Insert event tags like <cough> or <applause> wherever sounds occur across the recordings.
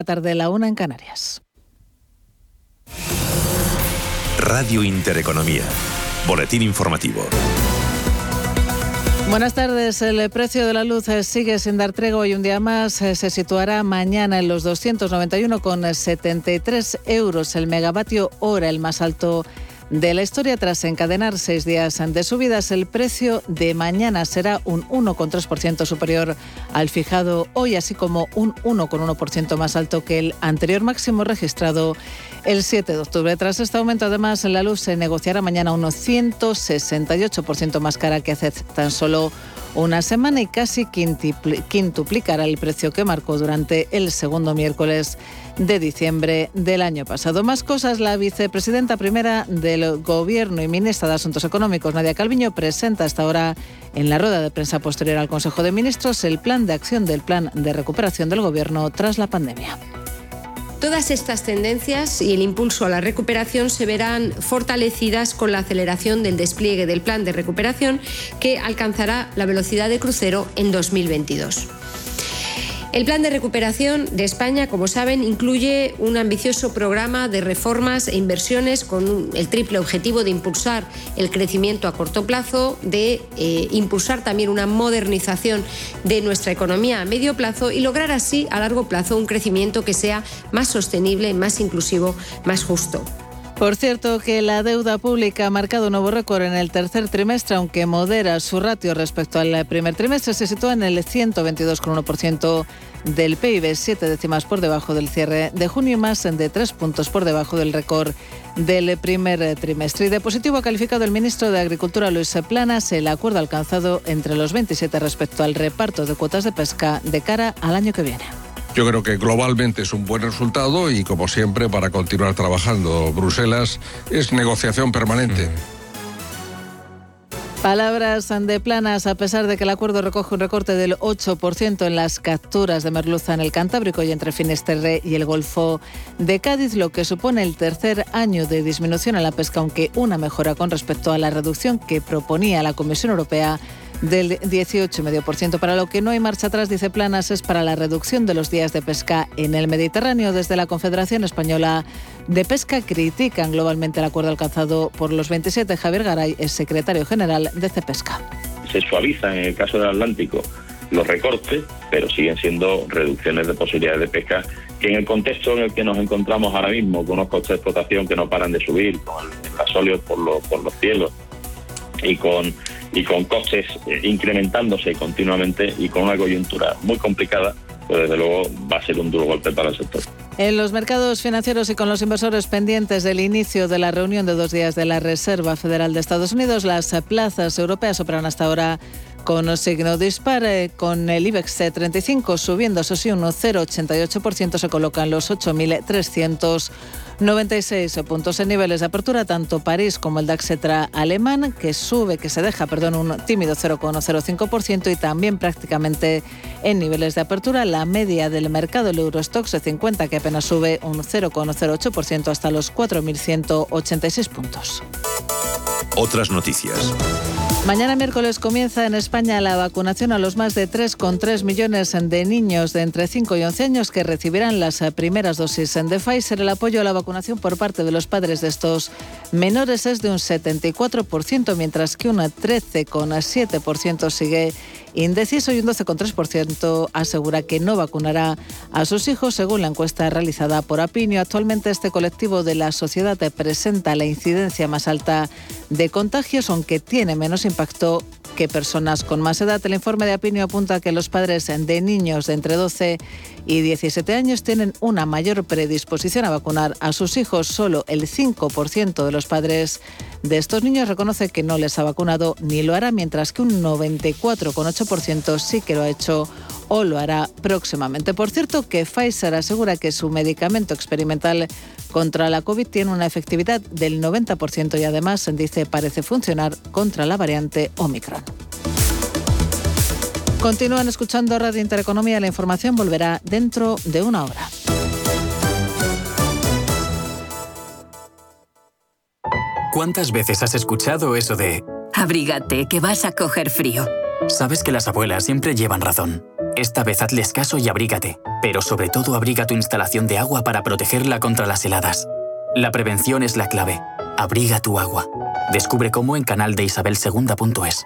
La tarde, la una en Canarias. Radio Intereconomía. Boletín informativo. Buenas tardes. El precio de la luz sigue sin dar tregua y un día más se situará mañana en los 291,73 euros el megavatio hora, el más alto de la historia tras encadenar seis días de subidas. El precio de mañana será un 1,3% superior al fijado hoy, así como un 1,1% más alto que el anterior máximo registrado el 7 de octubre. Tras este aumento, además, la luz se negociará mañana un 168% más cara que hace tan solo una semana y casi quintuplicará el precio que marcó durante el segundo miércoles de diciembre del año pasado. Más cosas, la vicepresidenta primera del Gobierno y ministra de Asuntos Económicos, Nadia Calviño, presenta hasta ahora en la rueda de prensa posterior al Consejo de Ministros el plan de acción del plan de recuperación del Gobierno tras la pandemia. Todas estas tendencias y el impulso a la recuperación se verán fortalecidas con la aceleración del despliegue del plan de recuperación que alcanzará la velocidad de crucero en 2022. El plan de recuperación de España, como saben, incluye un ambicioso programa de reformas e inversiones con el triple objetivo de impulsar el crecimiento a corto plazo, de eh, impulsar también una modernización de nuestra economía a medio plazo y lograr así a largo plazo un crecimiento que sea más sostenible, más inclusivo, más justo. Por cierto, que la deuda pública ha marcado un nuevo récord en el tercer trimestre, aunque modera su ratio respecto al primer trimestre, se sitúa en el 122,1% del PIB, siete décimas por debajo del cierre de junio y más de tres puntos por debajo del récord del primer trimestre. Y de positivo ha calificado el ministro de Agricultura, Luis Planas, el acuerdo alcanzado entre los 27 respecto al reparto de cuotas de pesca de cara al año que viene. Yo creo que globalmente es un buen resultado y como siempre para continuar trabajando Bruselas es negociación permanente. Palabras de planas, a pesar de que el acuerdo recoge un recorte del 8% en las capturas de merluza en el Cantábrico y entre Finisterre y el Golfo de Cádiz, lo que supone el tercer año de disminución en la pesca, aunque una mejora con respecto a la reducción que proponía la Comisión Europea del 18,5%. Para lo que no hay marcha atrás, dice Planas, es para la reducción de los días de pesca en el Mediterráneo. Desde la Confederación Española de Pesca critican globalmente el acuerdo alcanzado por los 27. Javier Garay es secretario general de CEPESCA. Se suaviza en el caso del Atlántico los recortes, pero siguen siendo reducciones de posibilidades de pesca que en el contexto en el que nos encontramos ahora mismo, con unos costes de explotación que no paran de subir, con el gasóleo por los, por los cielos y con y con costes eh, incrementándose continuamente y con una coyuntura muy complicada, pues desde luego va a ser un duro golpe para el sector. En los mercados financieros y con los inversores pendientes del inicio de la reunión de dos días de la Reserva Federal de Estados Unidos, las plazas europeas operan hasta ahora con signo dispar, con el IBEX 35 subiendo, eso sí, un 0,88%, se colocan los 8.300 96 puntos en niveles de apertura, tanto París como el DAX alemán, que sube, que se deja, perdón, un tímido 0,05% y también prácticamente en niveles de apertura la media del mercado, el Eurostox 50, que apenas sube un 0,08% hasta los 4.186 puntos. Otras noticias. Mañana miércoles comienza en España la vacunación a los más de 3,3 millones de niños de entre 5 y 11 años que recibirán las primeras dosis de Pfizer. El apoyo a la vacunación por parte de los padres de estos menores es de un 74%, mientras que un 13,7% sigue indeciso y un 12,3% asegura que no vacunará a sus hijos, según la encuesta realizada por Apinio. Actualmente este colectivo de la sociedad presenta la incidencia más alta de contagios, aunque tiene menos impacto que personas con más edad. El informe de Apinio apunta que los padres de niños de entre 12 y 17 años tienen una mayor predisposición a vacunar a sus hijos. Solo el 5% de los padres de estos niños reconoce que no les ha vacunado ni lo hará, mientras que un 94,8% sí que lo ha hecho o lo hará próximamente. Por cierto, que Pfizer asegura que su medicamento experimental contra la COVID tiene una efectividad del 90% y además dice parece funcionar contra la variante Omicron. Continúan escuchando Radio Intereconomía. La información volverá dentro de una hora. ¿Cuántas veces has escuchado eso de... Abrígate, que vas a coger frío? Sabes que las abuelas siempre llevan razón. Esta vez hazles caso y abrígate. Pero sobre todo abriga tu instalación de agua para protegerla contra las heladas. La prevención es la clave. Abriga tu agua. Descubre cómo en canaldeisabelsegunda.es.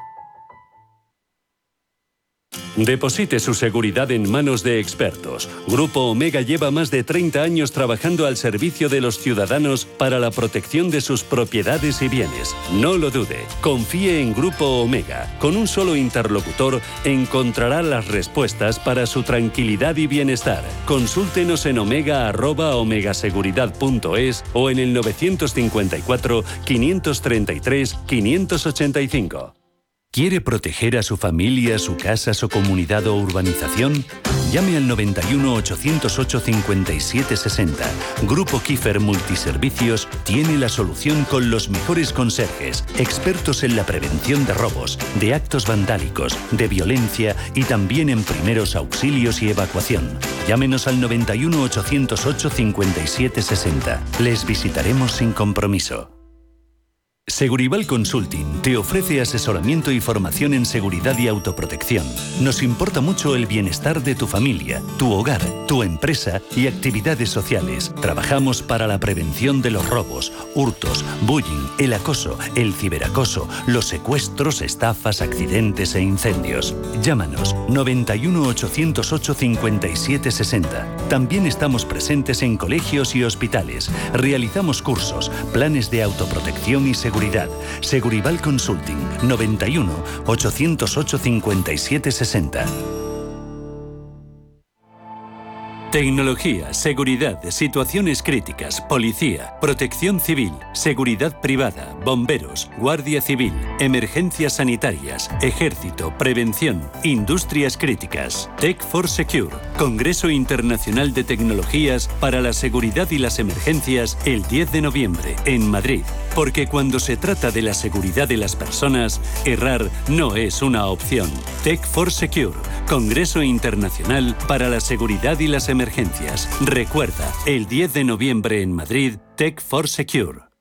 Deposite su seguridad en manos de expertos. Grupo Omega lleva más de 30 años trabajando al servicio de los ciudadanos para la protección de sus propiedades y bienes. No lo dude, confíe en Grupo Omega. Con un solo interlocutor encontrará las respuestas para su tranquilidad y bienestar. Consúltenos en omega@omegaseguridad.es o en el 954 533 585. ¿Quiere proteger a su familia, su casa, su comunidad o urbanización? Llame al 91 808 5760. Grupo Kiefer Multiservicios tiene la solución con los mejores conserjes, expertos en la prevención de robos, de actos vandálicos, de violencia y también en primeros auxilios y evacuación. Llámenos al 91 808 5760. Les visitaremos sin compromiso. Segurival Consulting te ofrece asesoramiento y formación en seguridad y autoprotección. Nos importa mucho el bienestar de tu familia, tu hogar, tu empresa y actividades sociales. Trabajamos para la prevención de los robos, hurtos, bullying, el acoso, el ciberacoso, los secuestros, estafas, accidentes e incendios. Llámanos 91 808 5760. También estamos presentes en colegios y hospitales. Realizamos cursos, planes de autoprotección y seguridad. Segurival Consulting 91 808 5760. Tecnología, seguridad, situaciones críticas, policía, protección civil, seguridad privada, bomberos, guardia civil, emergencias sanitarias, ejército, prevención, industrias críticas. Tech for Secure, Congreso Internacional de Tecnologías para la Seguridad y las Emergencias, el 10 de noviembre, en Madrid. Porque cuando se trata de la seguridad de las personas, errar no es una opción. Tech for Secure, Congreso Internacional para la Seguridad y las Emergencias. Recuerda, el 10 de noviembre en Madrid, Tech for Secure.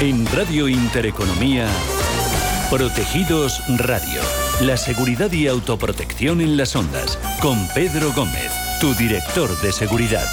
En Radio Intereconomía, Protegidos Radio. La seguridad y autoprotección en las ondas. Con Pedro Gómez, tu director de seguridad.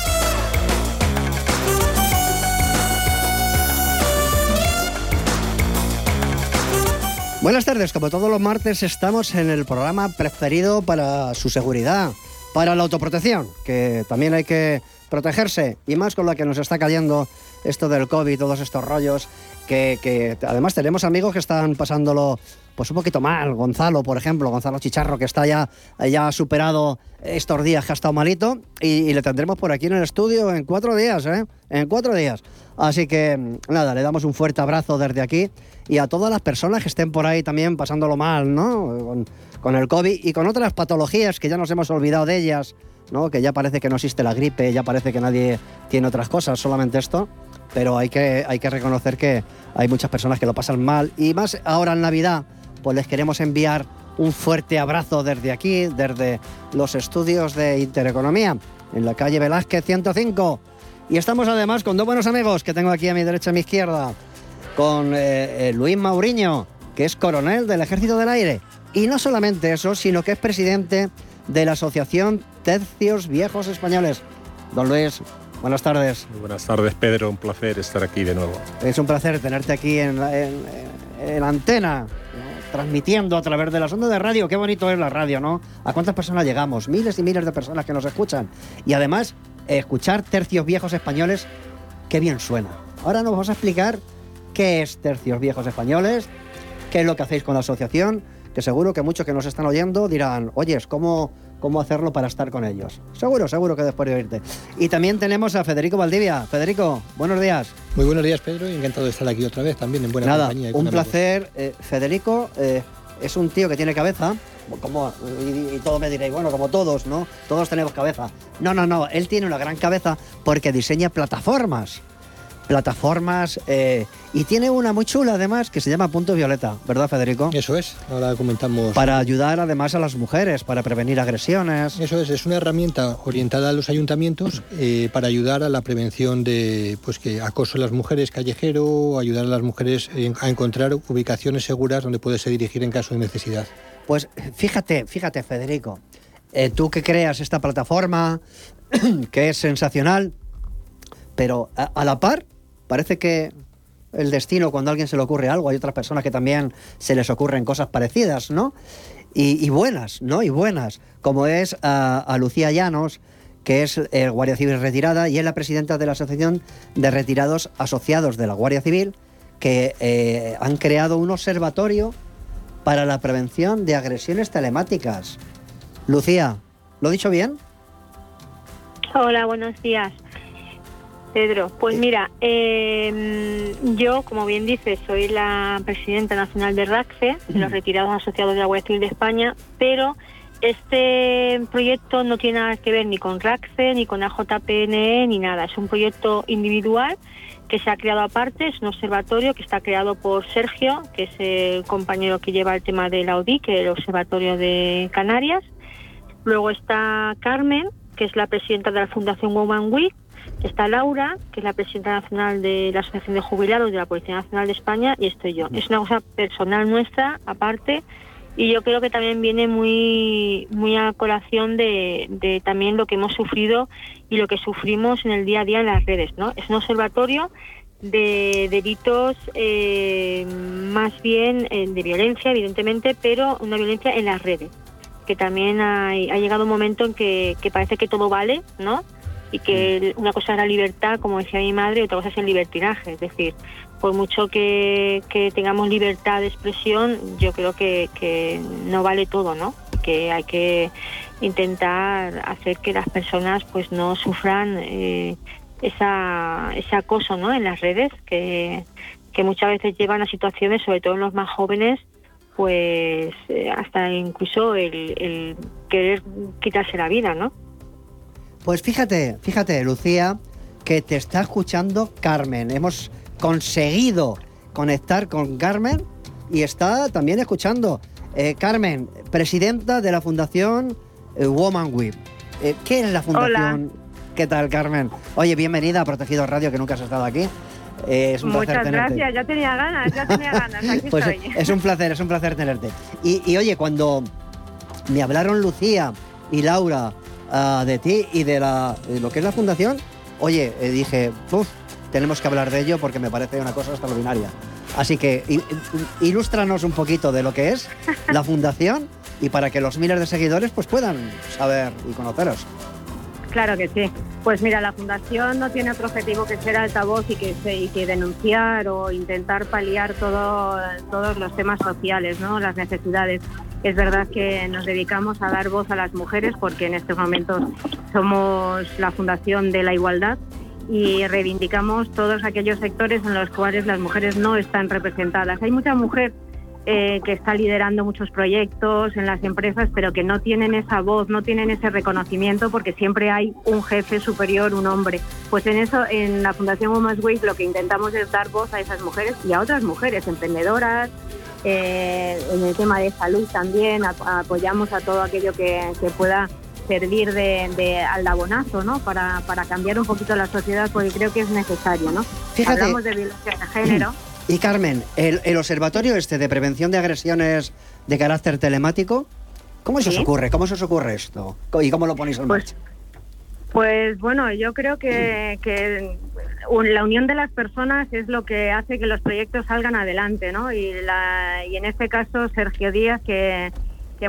Buenas tardes, como todos los martes estamos en el programa preferido para su seguridad, para la autoprotección, que también hay que protegerse, y más con la que nos está cayendo esto del COVID, todos estos rollos, que, además tenemos amigos que están pasándolo pues un poquito mal. Gonzalo, por ejemplo, Gonzalo Chicharro, que está ya, ya superado estos días que ha estado malito, y, y, le tendremos por aquí en el estudio en cuatro días, ¿eh? En cuatro días. Así que, nada, le damos un fuerte abrazo desde aquí y a todas las personas que estén por ahí también pasándolo mal, ¿no? Con el COVID y con otras patologías que ya nos hemos olvidado de ellas, ¿no? Que ya parece que no existe la gripe, ya parece que nadie tiene otras cosas, solamente esto. Pero hay que, hay que reconocer que hay muchas personas que lo pasan mal y más ahora en Navidad, pues les queremos enviar un fuerte abrazo desde aquí, desde los estudios de Intereconomía, en la calle Velázquez 105. Y estamos además con dos buenos amigos que tengo aquí a mi derecha y a mi izquierda, con eh, eh, Luis Mauriño, que es coronel del Ejército del Aire. Y no solamente eso, sino que es presidente de la Asociación Tercios Viejos Españoles. Don Luis, buenas tardes. Muy buenas tardes, Pedro. Un placer estar aquí de nuevo. Es un placer tenerte aquí en, la- en- en la antena, ¿no? transmitiendo a través de las ondas de radio. Qué bonito es la radio, ¿no? ¿A cuántas personas llegamos? Miles y miles de personas que nos escuchan. Y además, escuchar tercios viejos españoles, qué bien suena. Ahora nos vamos a explicar qué es Tercios Viejos Españoles, qué es lo que hacéis con la asociación, que seguro que muchos que nos están oyendo dirán, oyes, ¿cómo, cómo hacerlo para estar con ellos? Seguro, seguro que después de oírte. Y también tenemos a Federico Valdivia. Federico, buenos días. Muy buenos días, Pedro, encantado de estar aquí otra vez también en buena Nada, compañía. un placer. Eh, Federico eh, es un tío que tiene cabeza, como, y, y todos me diréis, bueno, como todos, ¿no? Todos tenemos cabeza. No, no, no, él tiene una gran cabeza porque diseña plataformas. Plataformas eh, y tiene una muy chula además que se llama Punto Violeta, ¿verdad Federico? Eso es, ahora comentamos. Para ayudar además a las mujeres, para prevenir agresiones. Eso es, es una herramienta orientada a los ayuntamientos eh, para ayudar a la prevención de pues que acoso a las mujeres callejero, ayudar a las mujeres a encontrar ubicaciones seguras donde puedes dirigir en caso de necesidad. Pues fíjate, fíjate Federico, eh, tú que creas esta plataforma, <clears throat> que es sensacional, pero a la par parece que el destino, cuando a alguien se le ocurre algo, hay otras personas que también se les ocurren cosas parecidas, ¿no? Y, buenas, ¿no? Y buenas, como es a, Lucía Llanos, que es eh, Guardia Civil retirada y es la presidenta de la Asociación de Retirados Asociados de la Guardia Civil, que eh, han creado un observatorio para la prevención de agresiones telemáticas. Lucía, ¿lo he dicho bien? Hola, buenos días. Pedro, pues mira, em, yo, como bien dices, soy la presidenta nacional de RACFE, de los retirados asociados de la Guardia Civil de España, pero este proyecto no tiene nada que ver ni con RACFE, ni con AJPNE, ni nada. Es un proyecto individual que se ha creado aparte, es un observatorio que está creado por Sergio, que es el compañero que lleva el tema de la ODI, que es el Observatorio de Canarias. Luego está Carmen, que es la presidenta de la Fundación Woman Week, Está Laura, que es la presidenta nacional de la Asociación de Jubilados de la Policía Nacional de España, y estoy yo. Es una cosa personal nuestra, aparte, y yo creo que también viene muy, muy a colación de, también lo que hemos sufrido y lo que sufrimos en el día a día en las redes. ¿no? Es un observatorio de delitos eh, más bien eh, de violencia, evidentemente, pero una violencia en las redes que también ha, ha llegado un momento en que, que, parece que todo vale, ¿no? Y que una cosa es la libertad, como decía mi madre, y otra cosa es el libertinaje. Es decir, por mucho que, tengamos libertad de expresión, yo creo que, no vale todo, ¿no? Que hay que intentar hacer que las personas pues no sufran eh, esa, ese acoso ¿no? en las redes, que, muchas veces llevan a situaciones, sobre todo en los más jóvenes, pues eh, hasta incluso el, el querer quitarse la vida, ¿no? Pues fíjate, fíjate, Lucía, que te está escuchando Carmen. Hemos conseguido conectar con Carmen y está también escuchando. Eh, Carmen, presidenta de la Fundación eh, Woman With. Eh, ¿Qué es la Fundación? ¿Qué tal, Carmen? Oye, bienvenida a Protegido Radio, que nunca has estado aquí. es un Muchas placer tenerte. gracias, ya tenía ganas, ya tenía ganas. Aquí <laughs> pues estoy. Es un placer, es un placer tenerte. Y, y oye, cuando me hablaron Lucía y Laura Ah, de ti y de, la, lo que es la fundación, oye, eh, dije, tenemos que hablar de ello porque me parece una cosa extraordinaria. Así que ilústranos un poquito de lo que es la <laughs> fundación y para que los miles de seguidores pues puedan saber y conoceros. Claro que sí. Pues mira, la fundación no tiene otro objetivo que ser altavoz y que, denunciar o intentar paliar todo, todos los temas sociales, ¿no? las necesidades. Es verdad que nos dedicamos a dar voz a las mujeres porque en estos momentos somos la Fundación de la Igualdad y reivindicamos todos aquellos sectores en los cuales las mujeres no están representadas. Hay mucha mujer eh, que está liderando muchos proyectos en las empresas, pero que no tienen esa voz, no tienen ese reconocimiento porque siempre hay un jefe superior, un hombre. Pues en eso, en la Fundación Women's Week, lo que intentamos es dar voz a esas mujeres y a otras mujeres emprendedoras, eh, en el tema de salud también apoyamos a todo aquello que, pueda servir de, aldabonazo, ¿no? Para, cambiar un poquito la sociedad, porque creo que es necesario, ¿no? Hablamos de violencia de género. <clears throat> Y Carmen, el, observatorio este de prevención de agresiones de carácter telemático, ¿cómo se os ocurre? ¿Cómo se os ocurre esto? ¿Y cómo lo ponéis en pues, marcha? Pues bueno, yo creo que, la unión de las personas es lo que hace que los proyectos salgan adelante, ¿no? Y, en este caso, Sergio Díaz, que,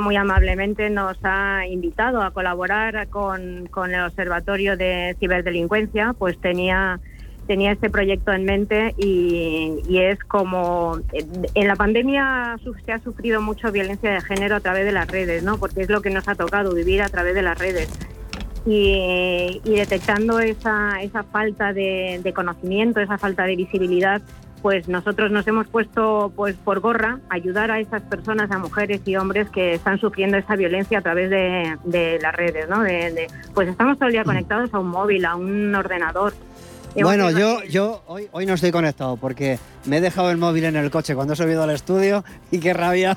muy amablemente nos ha invitado a colaborar con, el Observatorio de Ciberdelincuencia, pues tenía tenía este proyecto en mente y, y, es como en la pandemia se ha sufrido mucho violencia de género a través de las redes, ¿no? Porque es lo que nos ha tocado vivir a través de las redes y, detectando esa, esa falta de, conocimiento, esa falta de visibilidad, pues nosotros nos hemos puesto pues por gorra ayudar a esas personas, a mujeres y hombres que están sufriendo esa violencia a través de, las redes, ¿no? De, pues estamos todo el día conectados a un móvil, a un ordenador. Bueno, yo, yo hoy, hoy no estoy conectado porque me he dejado el móvil en el coche cuando he subido al estudio y qué rabia.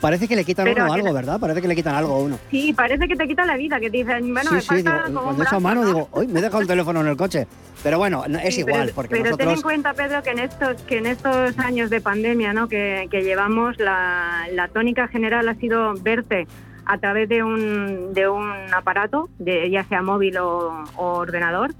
Parece que le quitan Pero uno algo, ¿verdad? Parece que le quitan algo a uno. Sí, parece que te quita la vida, que te dicen, bueno, sí, me sí, digo, como cuando un he hecho brazo, mano ¿no? digo, hoy me he dejado el teléfono en el coche. Pero bueno, no- es Sí, igual, pero, porque pero ten en cuenta, Pedro, que en estos que en estos años de pandemia, ¿no? Que, que llevamos, la, la tónica general ha sido verte a través de un de un aparato, de ya sea móvil o, o ordenador.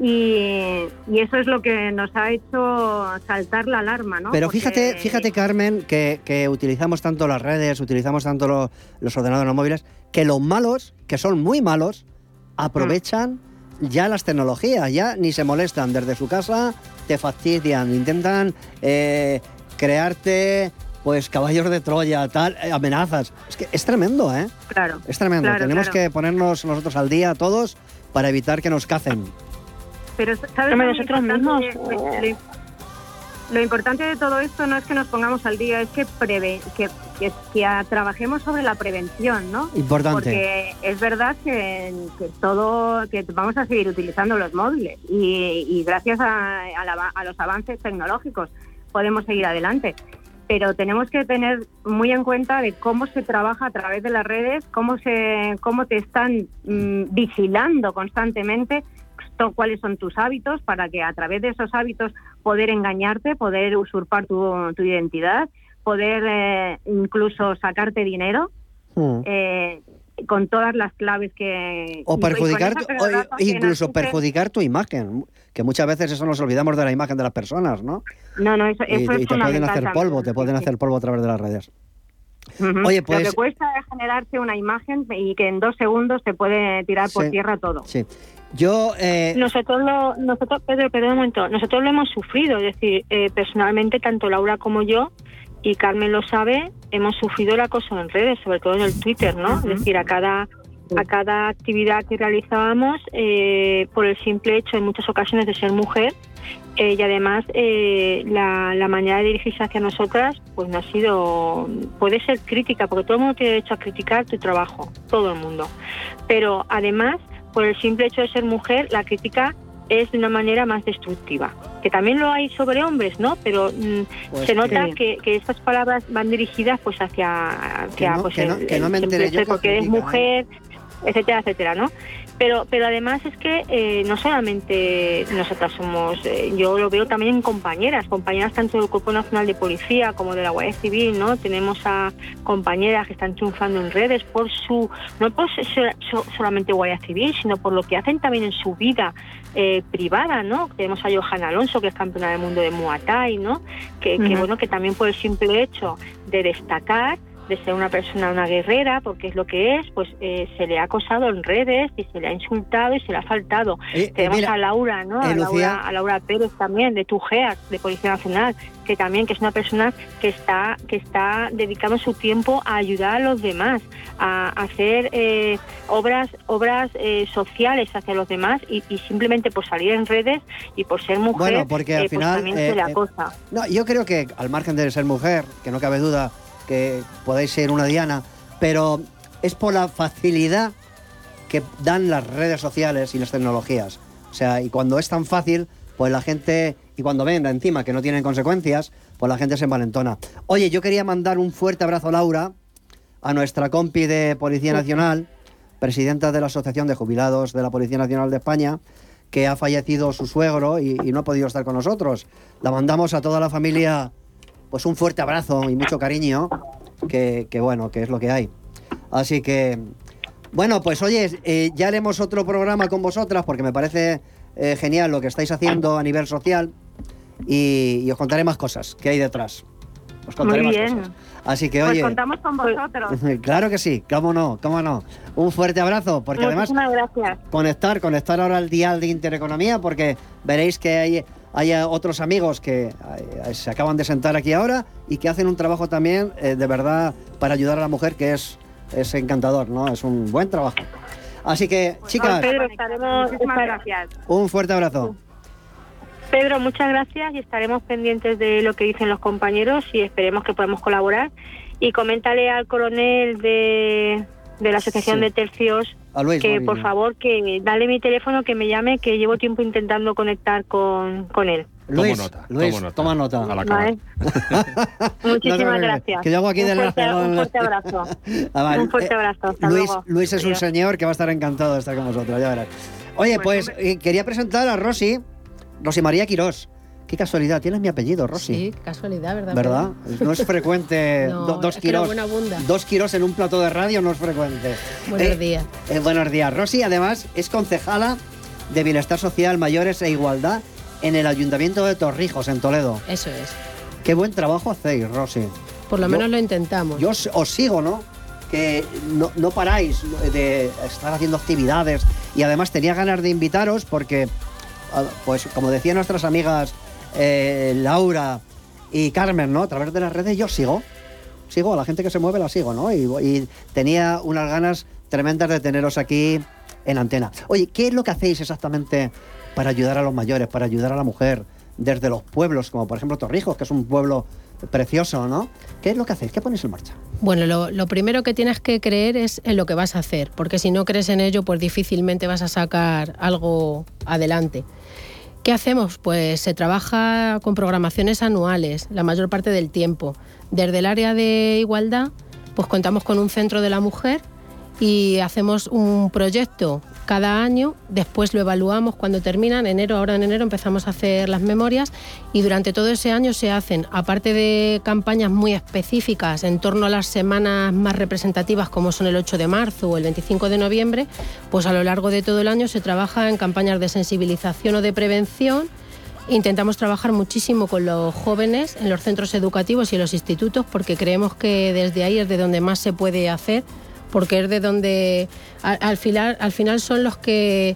Y, y eso es lo que nos ha hecho saltar la alarma, ¿no? Pero Porque- fíjate, fíjate Carmen, que, que utilizamos tanto las redes, utilizamos tanto lo- los ordenadores los móviles, que los malos, que son muy malos, aprovechan ya las tecnologías, ya ni se molestan. Desde su casa te fastidian, intentan eh, crearte pues caballos de Troya, tal, eh, amenazas. Es que es tremendo, ¿eh? Claro. Es tremendo. Claro, Tenemos claro. que ponernos nosotros al día todos para evitar que nos cacen. Pero ¿sabes lo nosotros importante mismos, de- lo, importante de todo esto no es que nos pongamos al día, es que preve, que, que, que a- trabajemos sobre la prevención, ¿no? Importante. Porque es verdad que, que todo, que vamos a seguir utilizando los móviles y, y gracias a, a la- a los avances tecnológicos podemos seguir adelante. Pero tenemos que tener muy en cuenta de cómo se trabaja a través de las redes, cómo se, cómo te están mm, vigilando constantemente, cuáles son tus hábitos para que a través de esos hábitos poder engañarte, poder usurpar tu, tu identidad, poder eh, incluso sacarte dinero Mm. eh, con todas las claves que... O y- y perjudicar, o incluso perjudicar tu imagen, que muchas veces eso nos olvidamos de la imagen de las personas, ¿no? No, no, eso, Y, eso y es te pueden hacer polvo, te pueden hacer polvo a través de las redes. Ujú. Oye, Lo pues- que cuesta es generarse una imagen y que en dos segundos se puede tirar por tierra todo. Sí. Yo, eh, Nosotros, lo, nosotros Pedro, perdón un momento, nosotros lo hemos sufrido, es decir, eh, personalmente tanto Laura como yo, y Carmen lo sabe, hemos sufrido el acoso en redes, sobre todo en el Twitter, ¿no? Es decir, a cada, a cada actividad que realizábamos, eh, por el simple hecho en muchas ocasiones de ser mujer, eh, y además eh, la, la manera de dirigirse hacia nosotras pues no ha sido puede ser crítica porque todo el mundo tiene derecho a criticar tu trabajo todo el mundo. Pero además por el simple hecho de ser mujer la crítica es de una manera más destructiva que también lo hay sobre hombres no pero mm, Pues se nota que- que, que estas palabras van dirigidas pues hacia, hacia no- pues, que no- el- que no me enteré yo que porque eres ¿eh? mujer etcétera, etcétera, ¿no? Pero, pero además es que eh, no solamente nosotras somos, eh, yo lo veo también en compañeras, compañeras tanto del Cuerpo Nacional de Policía como de la Guardia Civil, ¿no? Tenemos a compañeras que están triunfando en redes por su, no por so- solamente Guardia Civil, sino por lo que hacen también en su vida eh, privada, ¿no? Tenemos a Johanna Alonso, que es campeona del mundo de Muay Thai, ¿no? Que, que, bueno, que también por el simple hecho de destacar de ser una persona, una guerrera, porque es lo que es, pues eh, se le ha acosado en redes y se le ha insultado y se le ha faltado. Eh, eh, Tenemos mira, a Laura, ¿no? eh, a, Lucía. Laura, a Laura Pérez también, de TUGEAS, de Policía Nacional, que también que es una persona que está, que está dedicando su tiempo a ayudar a los demás, a hacer eh, obras, obras eh, sociales hacia los demás y, y simplemente por salir en redes y por ser mujer, Bueno, porque al eh, pues final, también eh, se le eh, acosa. no, yo creo que al margen de ser mujer, que no cabe duda que podéis ser una Diana, pero es por la facilidad que dan las redes sociales y las tecnologías. O sea, y cuando es tan fácil, pues la gente, y cuando ven encima que no tienen consecuencias, pues la gente se envalentona. Oye, yo quería mandar un fuerte abrazo, Laura, a nuestra compi de Policía Nacional, presidenta de la Asociación de Jubilados de la Policía Nacional de España, que ha fallecido su suegro y, y no ha podido estar con nosotros. La mandamos a toda la familia, pues un fuerte abrazo y mucho cariño, que, que bueno, que es lo que hay. Así que, bueno, pues oye, eh, ya haremos otro programa con vosotras porque me parece eh, genial lo que estáis haciendo a nivel social y, y os contaré más cosas que hay detrás. Os contaré Muy más bien. cosas. Así que, Pues oye, contamos con vosotros. <laughs> claro que sí, cómo no, cómo no. Un fuerte abrazo, porque además Muchísimas gracias. conectar, conectar ahora al dial de Intereconomía, porque veréis que hay, hay otros amigos que eh, se acaban de sentar aquí ahora y que hacen un trabajo también eh, de verdad para ayudar a la mujer, que es, es encantador, ¿no? Es un buen trabajo. Así que, chicas, Pedro, estaremos, Muchísimas gracias. un fuerte abrazo. Pedro, muchas gracias y estaremos pendientes de lo que dicen los compañeros y esperemos que podamos colaborar. Y coméntale al coronel de, de la Asociación Sí. de Tercios, A Luis que por favor que dale mi teléfono, que me llame, que llevo tiempo intentando conectar con, con él. Luis, nota, Luis, tomo nota. toma nota. A la ¿vale? No <laughs> Muchísimas preocupes, gracias. que yo hago aquí un de fuerte, un ¿no? fuerte abrazo. <laughs> Ah, vale. Un fuerte Eh, abrazo. Hasta Luis, luego. Luis es un señor que va a estar encantado de estar con vosotros, ya verás. Oye, pues eh, quería presentar a Rosy, Rosy María Quirós. Qué casualidad, tienes mi apellido, Rosy. Sí, casualidad, ¿verdad? ¿Verdad? No es frecuente <laughs> No, do- dos abunda. Dos en un plato de radio no es frecuente. Buenos Eh, días. eh, buenos días. Rosy, además, es concejala de Bienestar Social, Mayores e Igualdad en el Ayuntamiento de Torrijos, en Toledo. Eso es. Qué buen trabajo hacéis, Rosy. Por lo Yo- menos lo intentamos. Yo os, os sigo, ¿no? Que no, no paráis de estar haciendo actividades y además tenía ganas de invitaros porque, ah, pues como decían nuestras amigas eh, Laura y Carmen, ¿no? A través de las redes yo sigo, sigo a la gente que se mueve la sigo, ¿no? Y, y tenía unas ganas tremendas de teneros aquí en antena. Oye, ¿qué es lo que hacéis exactamente para ayudar a los mayores, para ayudar a la mujer desde los pueblos, como por ejemplo Torrijos, que es un pueblo precioso, ¿no? ¿Qué es lo que hacéis? ¿Qué ponéis en marcha? Bueno, lo, lo primero que tienes que creer es en lo que vas a hacer, porque si no crees en ello, pues difícilmente vas a sacar algo adelante. ¿Qué hacemos? Pues se trabaja con programaciones anuales, la mayor parte del tiempo. Desde el área de igualdad, pues contamos con un centro de la mujer y hacemos un proyecto cada año, después lo evaluamos cuando termina, en enero, ahora en enero empezamos a hacer las memorias y durante todo ese año se hacen, aparte de campañas muy específicas en torno a las semanas más representativas como son el 8 de marzo o el 25 de noviembre, pues a lo largo de todo el año se trabaja en campañas de sensibilización o de prevención. Intentamos trabajar muchísimo con los jóvenes en los centros educativos y en los institutos porque creemos que desde ahí es de donde más se puede hacer, porque es de donde al, al final, al final son los que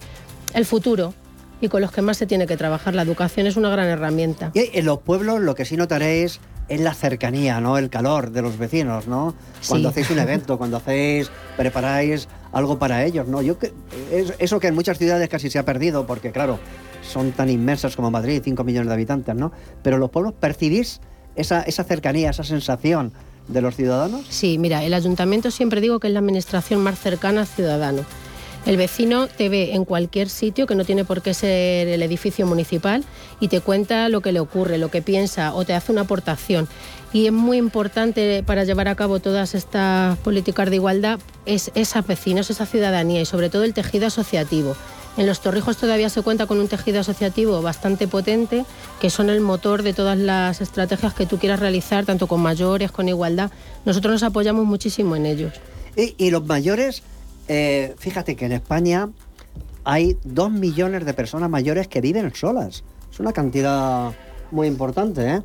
el futuro y con los que más se tiene que trabajar. La educación es una gran herramienta. Y en los pueblos lo que sí notaréis es la cercanía, ¿no? El calor de los vecinos, ¿no? Cuando Sí. hacéis un evento, cuando <laughs> hacéis, preparáis algo para ellos, ¿no? Yo que, es- eso que en muchas ciudades casi se ha perdido, porque claro, son tan inmensas como Madrid, 5 millones de habitantes, ¿no? Pero los pueblos percibís esa, esa cercanía, esa sensación de los ciudadanos. Sí, mira, el ayuntamiento siempre digo que es la administración más cercana al ciudadano. El vecino te ve en cualquier sitio, que no tiene por qué ser el edificio municipal, y te cuenta lo que le ocurre, lo que piensa o te hace una aportación. Y es muy importante para llevar a cabo todas estas políticas de igualdad es esos vecinos, esa ciudadanía y sobre todo el tejido asociativo. En los Torrijos todavía se cuenta con un tejido asociativo bastante potente, que son el motor de todas las estrategias que tú quieras realizar, tanto con mayores, con igualdad. Nosotros nos apoyamos muchísimo en ellos. Y, los mayores, eh, fíjate que en España hay dos millones de personas mayores que viven solas. Es una cantidad muy importante. ¿eh?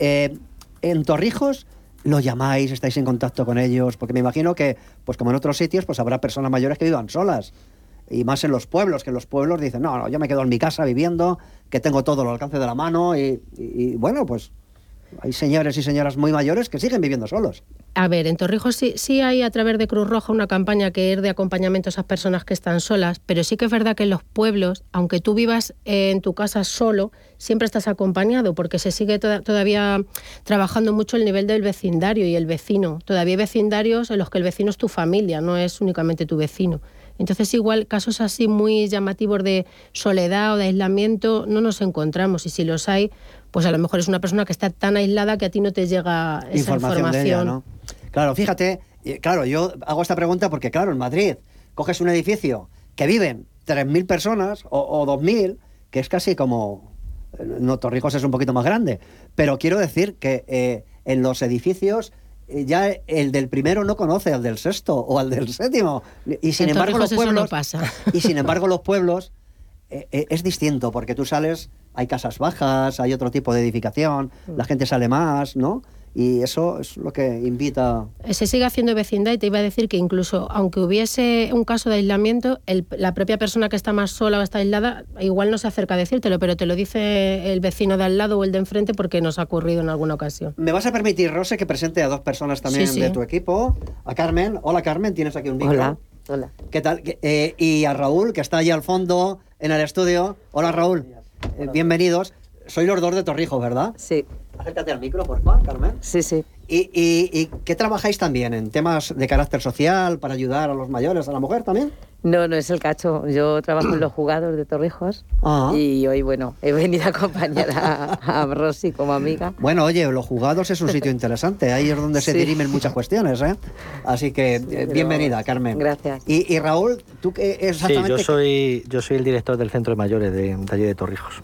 Eh, en Torrijos lo llamáis, estáis en contacto con ellos, porque me imagino que, pues como en otros sitios, pues habrá personas mayores que vivan solas. Y más en los pueblos, que en los pueblos dicen, no, no, yo me quedo en mi casa viviendo, que tengo todo al alcance de la mano. Y, bueno, pues hay señores y señoras muy mayores que siguen viviendo solos. A ver, en Torrijos sí, sí hay a través de Cruz Roja una campaña que es de acompañamiento a esas personas que están solas, pero sí que es verdad que en los pueblos, aunque tú vivas eh, en tu casa solo, siempre estás acompañado porque se sigue toda- todavía trabajando mucho el nivel del vecindario y el vecino. Todavía hay vecindarios en los que el vecino es tu familia, no es únicamente tu vecino. Entonces igual casos así muy llamativos de soledad o de aislamiento no nos encontramos y si los hay, pues a lo mejor es una persona que está tan aislada que a ti no te llega esa información. de ella, ¿no? Claro, fíjate, claro, yo hago esta pregunta porque, claro, en Madrid coges un edificio que viven 3.000 personas o, o 2.000, que es casi como... No, Torrijos es un poquito más grande, pero quiero decir que eh, en los edificios eh, ya el del primero no conoce al del sexto o al del séptimo. Y sin embargo los no pueblos... pasa. Y sin embargo los pueblos eh, eh, es distinto, porque tú sales, hay casas bajas, hay otro tipo de edificación, Mm. la gente sale más, ¿no? Y eso es lo que invita... Se sigue haciendo vecindad y te iba a decir que incluso aunque hubiese un caso de aislamiento, el- la propia persona que está más sola o está aislada igual no se acerca a decírtelo, pero te lo dice el vecino de al lado o el de enfrente porque nos ha ocurrido en alguna ocasión. ¿Me vas a permitir, Rose, que presente a dos personas también Sí, sí. de tu equipo? A Carmen. Hola, Carmen, tienes aquí un micro. Hola, hola. ¿Qué tal? Eh, y a Raúl, que está allí al fondo en el estudio. Hola, Raúl. Eh, bienvenidos. Soy los dos de Torrijos, ¿verdad? Sí. Acércate al micro, por favor, Carmen. Sí, sí. ¿Y, y, qué trabajáis también? ¿En temas de carácter social para ayudar a los mayores, a la mujer también? No, no es el cacho. Yo trabajo en los jugados de Torrijos Ah. y hoy, bueno, he venido <laughs> a acompañar a, a Rosy como amiga. Bueno, oye, los jugados es un sitio interesante. Ahí es donde se Sí. dirimen muchas cuestiones, ¿eh? Así que, eh, pero- bienvenida, Carmen. Gracias. Y, y Raúl, ¿tú qué Sí, exactamente? yo soy, yo soy el director del Centro de Mayores de, de allí de Torrijos.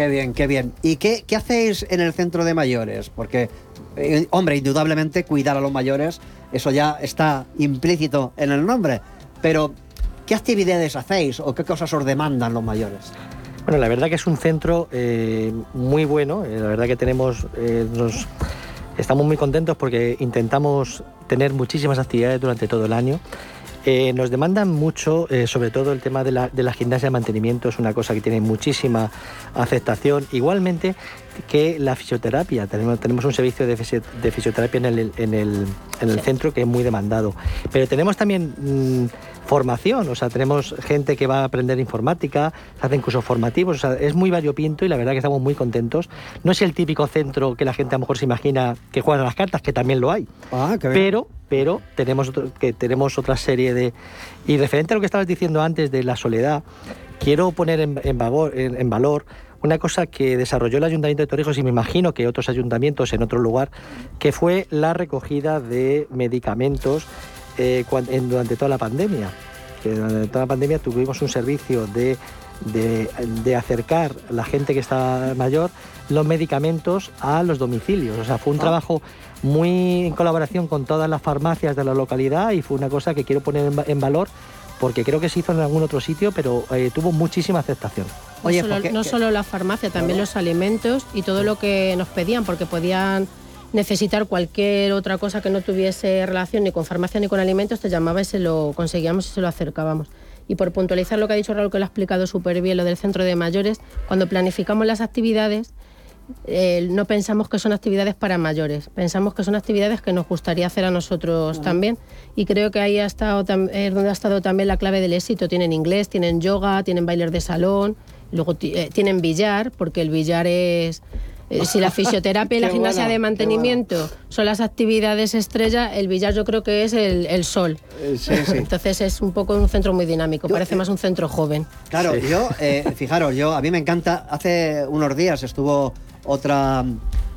Qué bien, qué bien. ¿Y qué, qué hacéis en el centro de mayores? Porque, eh, hombre, indudablemente cuidar a los mayores, eso ya está implícito en el nombre. Pero, ¿qué actividades hacéis o qué cosas os demandan los mayores? Bueno, la verdad que es un centro eh, muy bueno. eh, la verdad que tenemos, nos- estamos muy contentos porque intentamos tener muchísimas actividades durante todo el año. Eh, nos demandan mucho, eh, sobre todo el tema de la, de la gimnasia de mantenimiento, es una cosa que tiene muchísima aceptación. Igualmente que la fisioterapia, tenemos, tenemos un servicio de fisioterapia en el, en, el, en el centro que es muy demandado. Pero tenemos también mm, formación, o sea, tenemos gente que va a aprender informática, se hacen cursos formativos, o sea, es muy variopinto y la verdad que estamos muy contentos. No es el típico centro que la gente a lo mejor se imagina que juegan a las cartas, que también lo hay. Ah, qué bien. Pero, pero tenemos, otro- que tenemos otra serie de... Y referente a lo que estabas diciendo antes de la soledad, quiero poner en, en valor, en- en valor una cosa que desarrolló el Ayuntamiento de Torrijos y me imagino que otros ayuntamientos en otro lugar, que fue la recogida de medicamentos eh, cuan- en- durante toda la pandemia. Que durante toda la pandemia tuvimos un servicio de, de, de acercar a la gente que está mayor los medicamentos a los domicilios. O sea, fue un Ah. trabajo muy en colaboración con todas las farmacias de la localidad y fue una cosa que quiero poner en, en valor porque creo que se hizo en algún otro sitio, pero eh, tuvo muchísima aceptación. no solo, no solo la farmacia, también los alimentos y todo lo que nos pedían, porque podían necesitar cualquier otra cosa que no tuviese relación ni con farmacia ni con alimentos, te llamaba y se lo conseguíamos y se lo acercábamos. Y por puntualizar lo que ha dicho Raúl, que lo ha explicado súper bien, lo del centro de mayores, cuando planificamos las actividades, eh, no pensamos que son actividades para mayores, pensamos que son actividades que nos gustaría hacer a nosotros también. Y creo que ahí ha estado, es donde ha estado también la clave del éxito. Tienen inglés, tienen yoga, tienen bailes de salón, luego eh, tienen billar, porque el billar es... eh, si la <laughs> fisioterapia y la gimnasia bueno, de mantenimiento son las actividades estrella, el billar yo creo que es el, el sol. Eh, sí, sí. Entonces es un poco un centro muy dinámico, parece más un centro joven. Claro, yo, eh, <laughs> fijaros, yo a mí me encanta. Hace unos días estuvo otra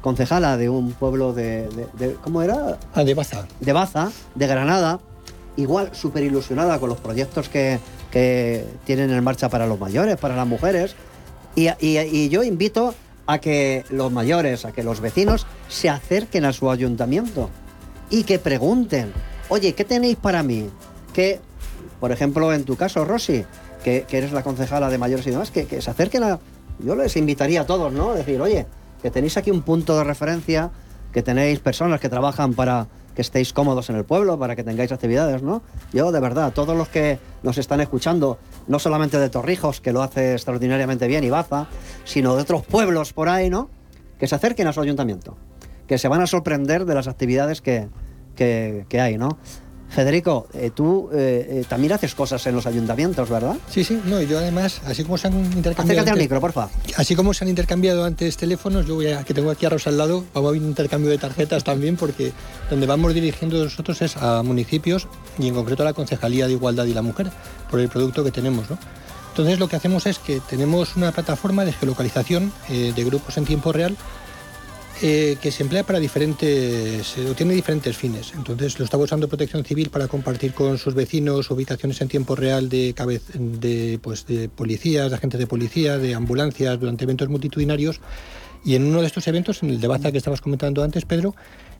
concejala de un pueblo de, de- de- ¿cómo era? Ah, de Baza. De Baza, de Granada, igual súper ilusionada con los proyectos que, que tienen en marcha para los mayores, para las mujeres. Y, y- y yo invito a que los mayores, a que los vecinos se acerquen a su ayuntamiento y que pregunten, oye, ¿qué tenéis para mí? Que, por ejemplo, en tu caso, Rosy, que, eres la concejala de mayores y demás, que, que se acerquen a... Yo les invitaría a todos, ¿no? Decir, oye, que tenéis aquí un punto de referencia, que tenéis personas que trabajan para que estéis cómodos en el pueblo, para que tengáis actividades, ¿no? Yo, de verdad, todos los que nos están escuchando, no solamente de Torrijos, que lo hace extraordinariamente bien, y Baza, sino de otros pueblos por ahí, ¿no? Que se acerquen a su ayuntamiento, que se van a sorprender de las actividades que, que- que hay, ¿no? Federico, eh, tú eh, eh, también haces cosas en los ayuntamientos, ¿verdad? Sí, sí, no, yo además, así como se han intercambiado. Acércate al antes- micro, porfa. Así como se han intercambiado antes teléfonos, yo voy a, que tengo aquí a Rosa al lado, vamos a ver un intercambio de tarjetas también, porque donde vamos dirigiendo nosotros es a municipios y en concreto a la Concejalía de Igualdad y la Mujer, por el producto que tenemos, ¿no? Entonces lo que hacemos es que tenemos una plataforma de geolocalización eh, de grupos en tiempo real eh, que se emplea para diferentes, eh, tiene diferentes fines. Entonces lo está usando Protección Civil para compartir con sus vecinos ubicaciones en tiempo real de, de, pues, de policías, de agentes de policía, de ambulancias durante eventos multitudinarios. Y en uno de estos eventos, en el de Baza que estabas comentando antes, Pedro,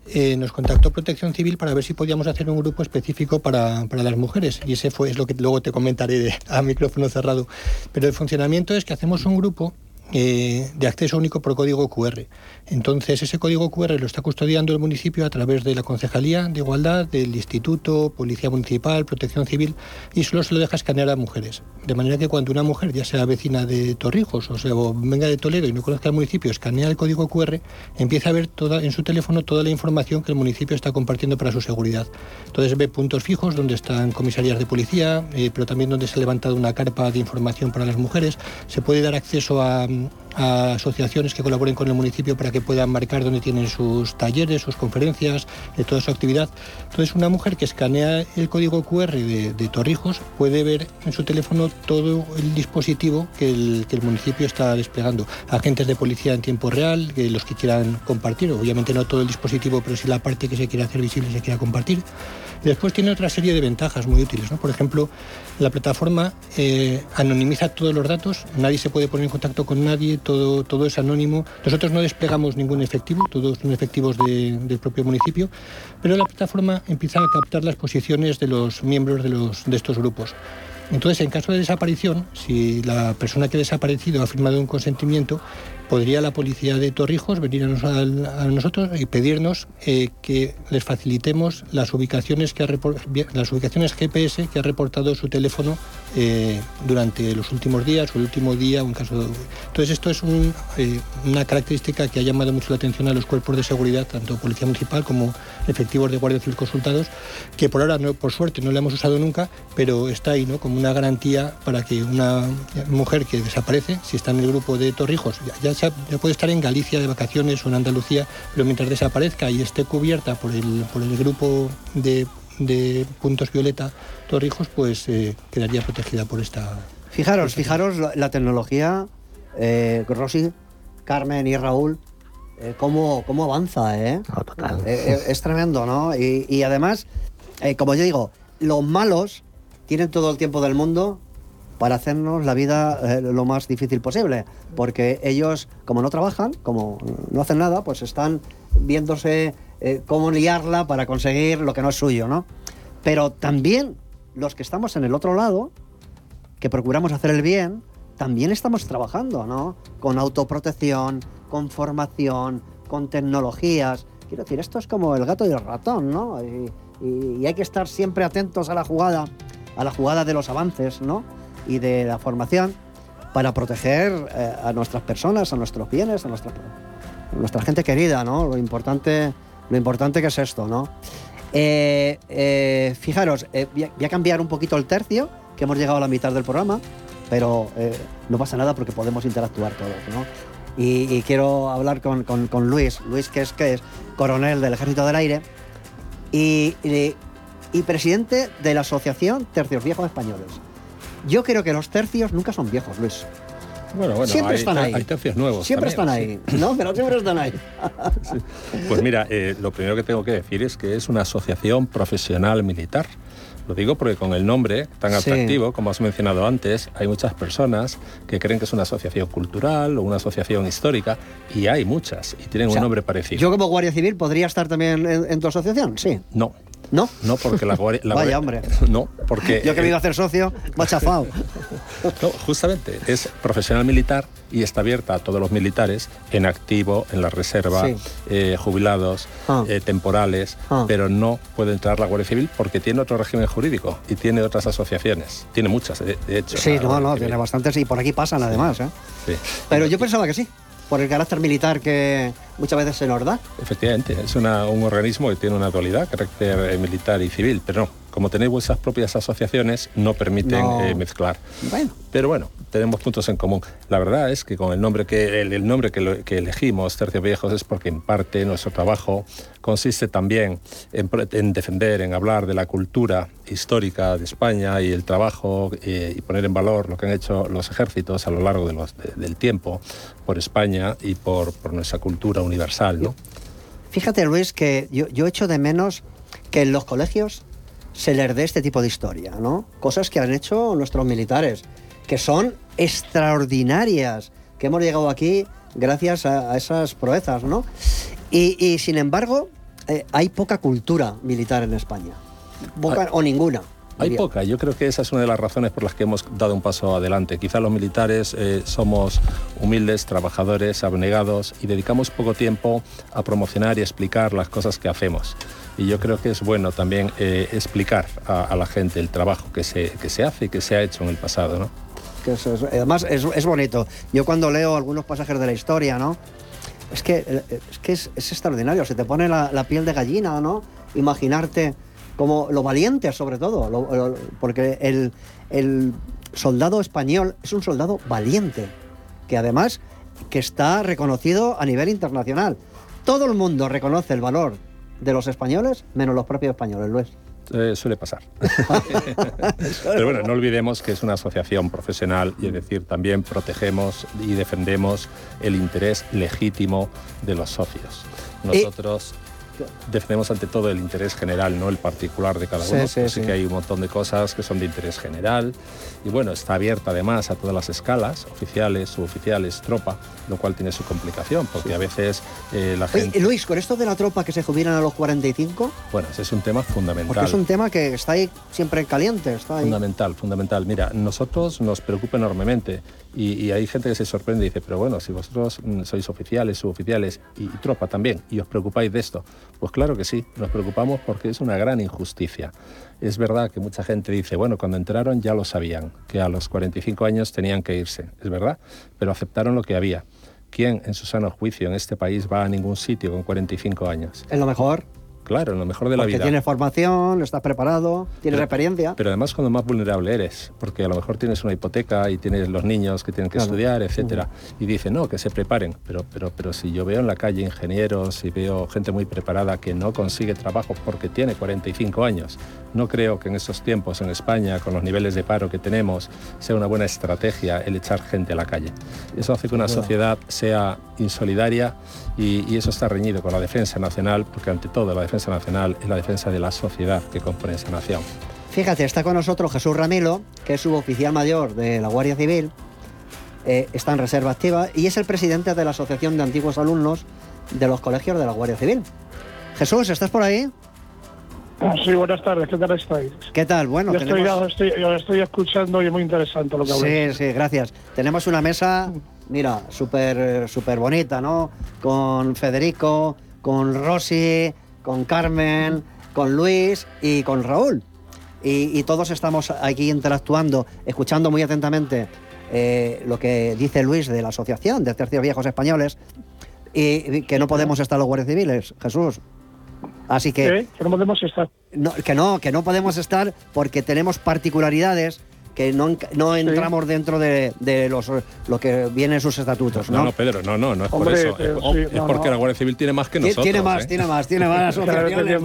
eh, nos contactó Protección Civil para ver si podíamos hacer un grupo específico para, para las mujeres. Y ese fue es lo que luego te comentaré a micrófono cerrado. Pero el funcionamiento es que hacemos un grupo eh, de acceso único por código QR. Entonces, ese código QR lo está custodiando el municipio a través de la Concejalía de Igualdad, del Instituto, Policía Municipal, Protección Civil, y solo se lo deja escanear a mujeres. De manera que cuando una mujer, ya sea vecina de Torrijos o, sea, venga de Toledo y no conozca el municipio, escanea el código QR, empieza a ver toda, en su teléfono toda la información que el municipio está compartiendo para su seguridad. Entonces ve puntos fijos donde están comisarías de policía, eh, pero también donde se ha levantado una carpa de información para las mujeres. Se puede dar acceso a, a asociaciones que colaboren con el municipio para que puedan marcar dónde tienen sus talleres, sus conferencias, toda su actividad. Entonces, una mujer que escanea el código QR de, Torrijos puede ver en su teléfono todo el dispositivo que el, que el municipio está desplegando. Agentes de policía en tiempo real, los que quieran compartir, obviamente no todo el dispositivo, pero sí la parte que se quiere hacer visible se quiera compartir. Después tiene otra serie de ventajas muy útiles. ¿no? Por ejemplo, la plataforma eh, anonimiza todos los datos, nadie se puede poner en contacto con nadie, todo, es anónimo. Nosotros no desplegamos ningún efectivo, todos son efectivos del propio municipio, pero la plataforma empieza a captar las posiciones de los miembros de, los, de estos grupos. Entonces, en caso de desaparición, si la persona que ha desaparecido ha firmado un consentimiento, podría la policía de Torrijos venir a, nosotros y pedirnos eh, que les facilitemos las ubicaciones, que las ubicaciones GPS que ha reportado su teléfono eh, durante los últimos días o el último día. Un caso Entonces esto es eh, una característica que ha llamado mucho la atención a los cuerpos de seguridad, tanto Policía Municipal como efectivos de Guardia Civil consultados, que por ahora, por suerte, no le hemos usado nunca, pero está ahí ¿no? como una garantía para que una mujer que desaparece, si está en el grupo de Torrijos, ya, ya, puede estar en Galicia de vacaciones o en Andalucía, pero mientras desaparezca y esté cubierta por el, por el grupo de, puntos violeta Torrijos, pues eh, quedaría protegida por esta... Fijaros, fijaros la, tecnología, eh, Rosy, Carmen y Raúl, eh, cómo, cómo, avanza, ¿eh? total. Eh, es tremendo, ¿no? Y, y además, como yo digo, los malos tienen todo el tiempo del mundo para hacernos la vida eh, lo más difícil posible, porque ellos, como no trabajan, como no hacen nada, pues están viéndose eh, cómo liarla para conseguir lo que no es suyo, ¿no? Pero también los que estamos en el otro lado, que procuramos hacer el bien, también estamos trabajando, ¿no? Con autoprotección, con formación, con tecnologías. Quiero decir, esto es como el gato y el ratón, ¿no? Y, y hay que estar siempre atentos a la jugada, a la jugada de los avances, ¿no? Y de la formación para proteger eh, a nuestras personas, a nuestros bienes, a nuestra, nuestra gente querida, ¿no? Lo importante, lo importante que es esto, ¿no? Eh, eh, fijaros, voy a, cambiar un poquito el tercio, que hemos llegado a la mitad del programa, pero no pasa nada porque podemos interactuar todos, ¿no? Y, quiero hablar con, con, Luis, Luis que es, que es coronel del Ejército del Aire y, y, y presidente de la Asociación Tercios Viejos Españoles. Yo creo que los tercios nunca son viejos, Luis. Bueno, bueno, siempre están ahí. Hay tercios nuevos. Siempre están ahí, ¿no? Pero siempre están ahí. <laughs> Pues mira, eh, lo primero que tengo que decir es que es una asociación profesional militar. Lo digo porque con el nombre tan atractivo, como has mencionado antes, hay muchas personas que creen que es una asociación cultural o una asociación histórica, y hay muchas, y tienen un nombre parecido. ¿Yo como Guardia Civil podría estar también en tu asociación? Sí. No. ¿No? No, porque la, la Vaya, hombre. <laughs> No, porque... Yo que me iba a hacer socio, me chafado. <laughs> no, justamente, es profesional militar y está abierta a todos los militares en activo, en la reserva, eh, jubilados, ah. eh, temporales, ah. pero no puede entrar la Guardia Civil porque tiene otro régimen jurídico y tiene otras asociaciones. Tiene muchas, de, hecho. Sí, no, no, tiene bastantes y por aquí pasan además. ¿eh? Sí. Pero yo pensaba que sí por el carácter militar que muchas veces se nos da. Efectivamente, es un organismo que tiene una dualidad, carácter eh, militar y civil, pero no, como tenéis vuestras propias asociaciones, no permiten eh, mezclar. Bueno. Pero bueno, tenemos puntos en común. La verdad es que con el nombre que, el, nombre que, que, elegimos, Tercios Viejos, es porque en parte nuestro trabajo consiste también en, defender, en hablar de la cultura histórica de España y el trabajo eh, y poner en valor lo que han hecho los ejércitos a lo largo de los, del tiempo por España y por, por nuestra cultura universal. ¿no? Fíjate, Luis, que yo, yo echo de menos que en los colegios se les dé este tipo de historia, ¿no? Cosas que han hecho nuestros militares, que son extraordinarias, que hemos llegado aquí gracias a, esas proezas, ¿no? Y, sin embargo, eh, hay poca cultura militar en España, poca, o ninguna. Hay poca, yo creo que esa es una de las razones por las que hemos dado un paso adelante. Quizá los militares eh, somos humildes, trabajadores, abnegados y dedicamos poco tiempo a promocionar y explicar las cosas que hacemos y yo creo que es bueno también eh, explicar a, la gente el trabajo que se, que se hace y que se ha hecho en el pasado, ¿no? Además es, es, bonito. Yo cuando leo algunos pasajes de la historia, ¿no? Es que, eh, es, que es, extraordinario, se te pone la, piel de gallina, ¿no? Imaginarte como lo valiente sobre todo, porque el, el soldado español es un soldado valiente, que además que está reconocido a nivel internacional. Todo el mundo reconoce el valor de los españoles, menos los propios españoles, Luis. Eh, suele pasar. <laughs> Pero bueno, no olvidemos que es una asociación profesional y es decir, también protegemos y defendemos el interés legítimo de los socios. Nosotros defendemos ante todo el interés general, no el particular de cada uno. Sí, sí, que hay un montón de cosas que son de interés general. Y bueno, está abierta además a todas las escalas, oficiales, suboficiales, tropa, lo cual tiene su complicación, porque a veces eh, la gente... Luis, con esto de la tropa que se jubilan a los 45... Bueno, ese es un tema fundamental. Porque es un tema que está ahí siempre caliente. Está ahí. Fundamental, fundamental. Mira, nosotros nos preocupa enormemente y, hay gente que se sorprende y dice, pero bueno, si vosotros mm, sois oficiales, suboficiales y, y tropa también, y os preocupáis de esto, pues claro que sí, nos preocupamos porque es una gran injusticia. Es verdad que mucha gente dice, bueno, cuando entraron ya lo sabían, que a los 45 años tenían que irse, es verdad, pero aceptaron lo que había. ¿Quién en su sano juicio en este país va a ningún sitio con 45 años? Es lo mejor. Claro, en lo mejor de la vida. Porque tienes formación, estás preparado, tienes experiencia. Pero además cuando más vulnerable eres, porque a lo mejor tienes una hipoteca y tienes los niños que tienen que estudiar, etcétera, y dice no, que se preparen. Pero, pero, pero si yo veo en la calle ingenieros y veo gente muy preparada que no consigue trabajo porque tiene 45 años, no creo que en esos tiempos en España, con los niveles de paro que tenemos, sea una buena estrategia el echar gente a la calle. Eso hace que una sociedad sea insolidaria y, eso está reñido con la defensa nacional, porque ante todo la defensa nacional es la defensa de la sociedad que compone esa nación. Fíjate, está con nosotros Jesús Ramilo, que es suboficial mayor de la Guardia Civil, eh, está en reserva activa y es el presidente de la Asociación de Antiguos Alumnos de los Colegios de la Guardia Civil. Jesús, ¿estás por ahí? Ah, sí, buenas tardes, ¿qué tal estáis? ¿Qué tal? Bueno, yo, estoy, estoy, escuchando y es muy interesante lo que habláis. Sí, sí, gracias. Tenemos una mesa mira, súper super bonita, ¿no? Con Federico, con Rosy, con Carmen, con Luis y con Raúl. Y, todos estamos aquí interactuando, escuchando muy atentamente eh, lo que dice Luis de la Asociación de Tercios Viejos Españoles y, que no podemos estar los guardias civiles, Jesús. Así que... que no podemos estar. que no, que no podemos estar porque tenemos particularidades que no, no entramos dentro de, los, lo que viene en sus estatutos. No, no, Pedro, no, no, no es por eso. es, porque la Guardia Civil tiene más que nosotros. Tiene más, ¿eh? tiene más, tiene más <laughs> asociaciones. tiene,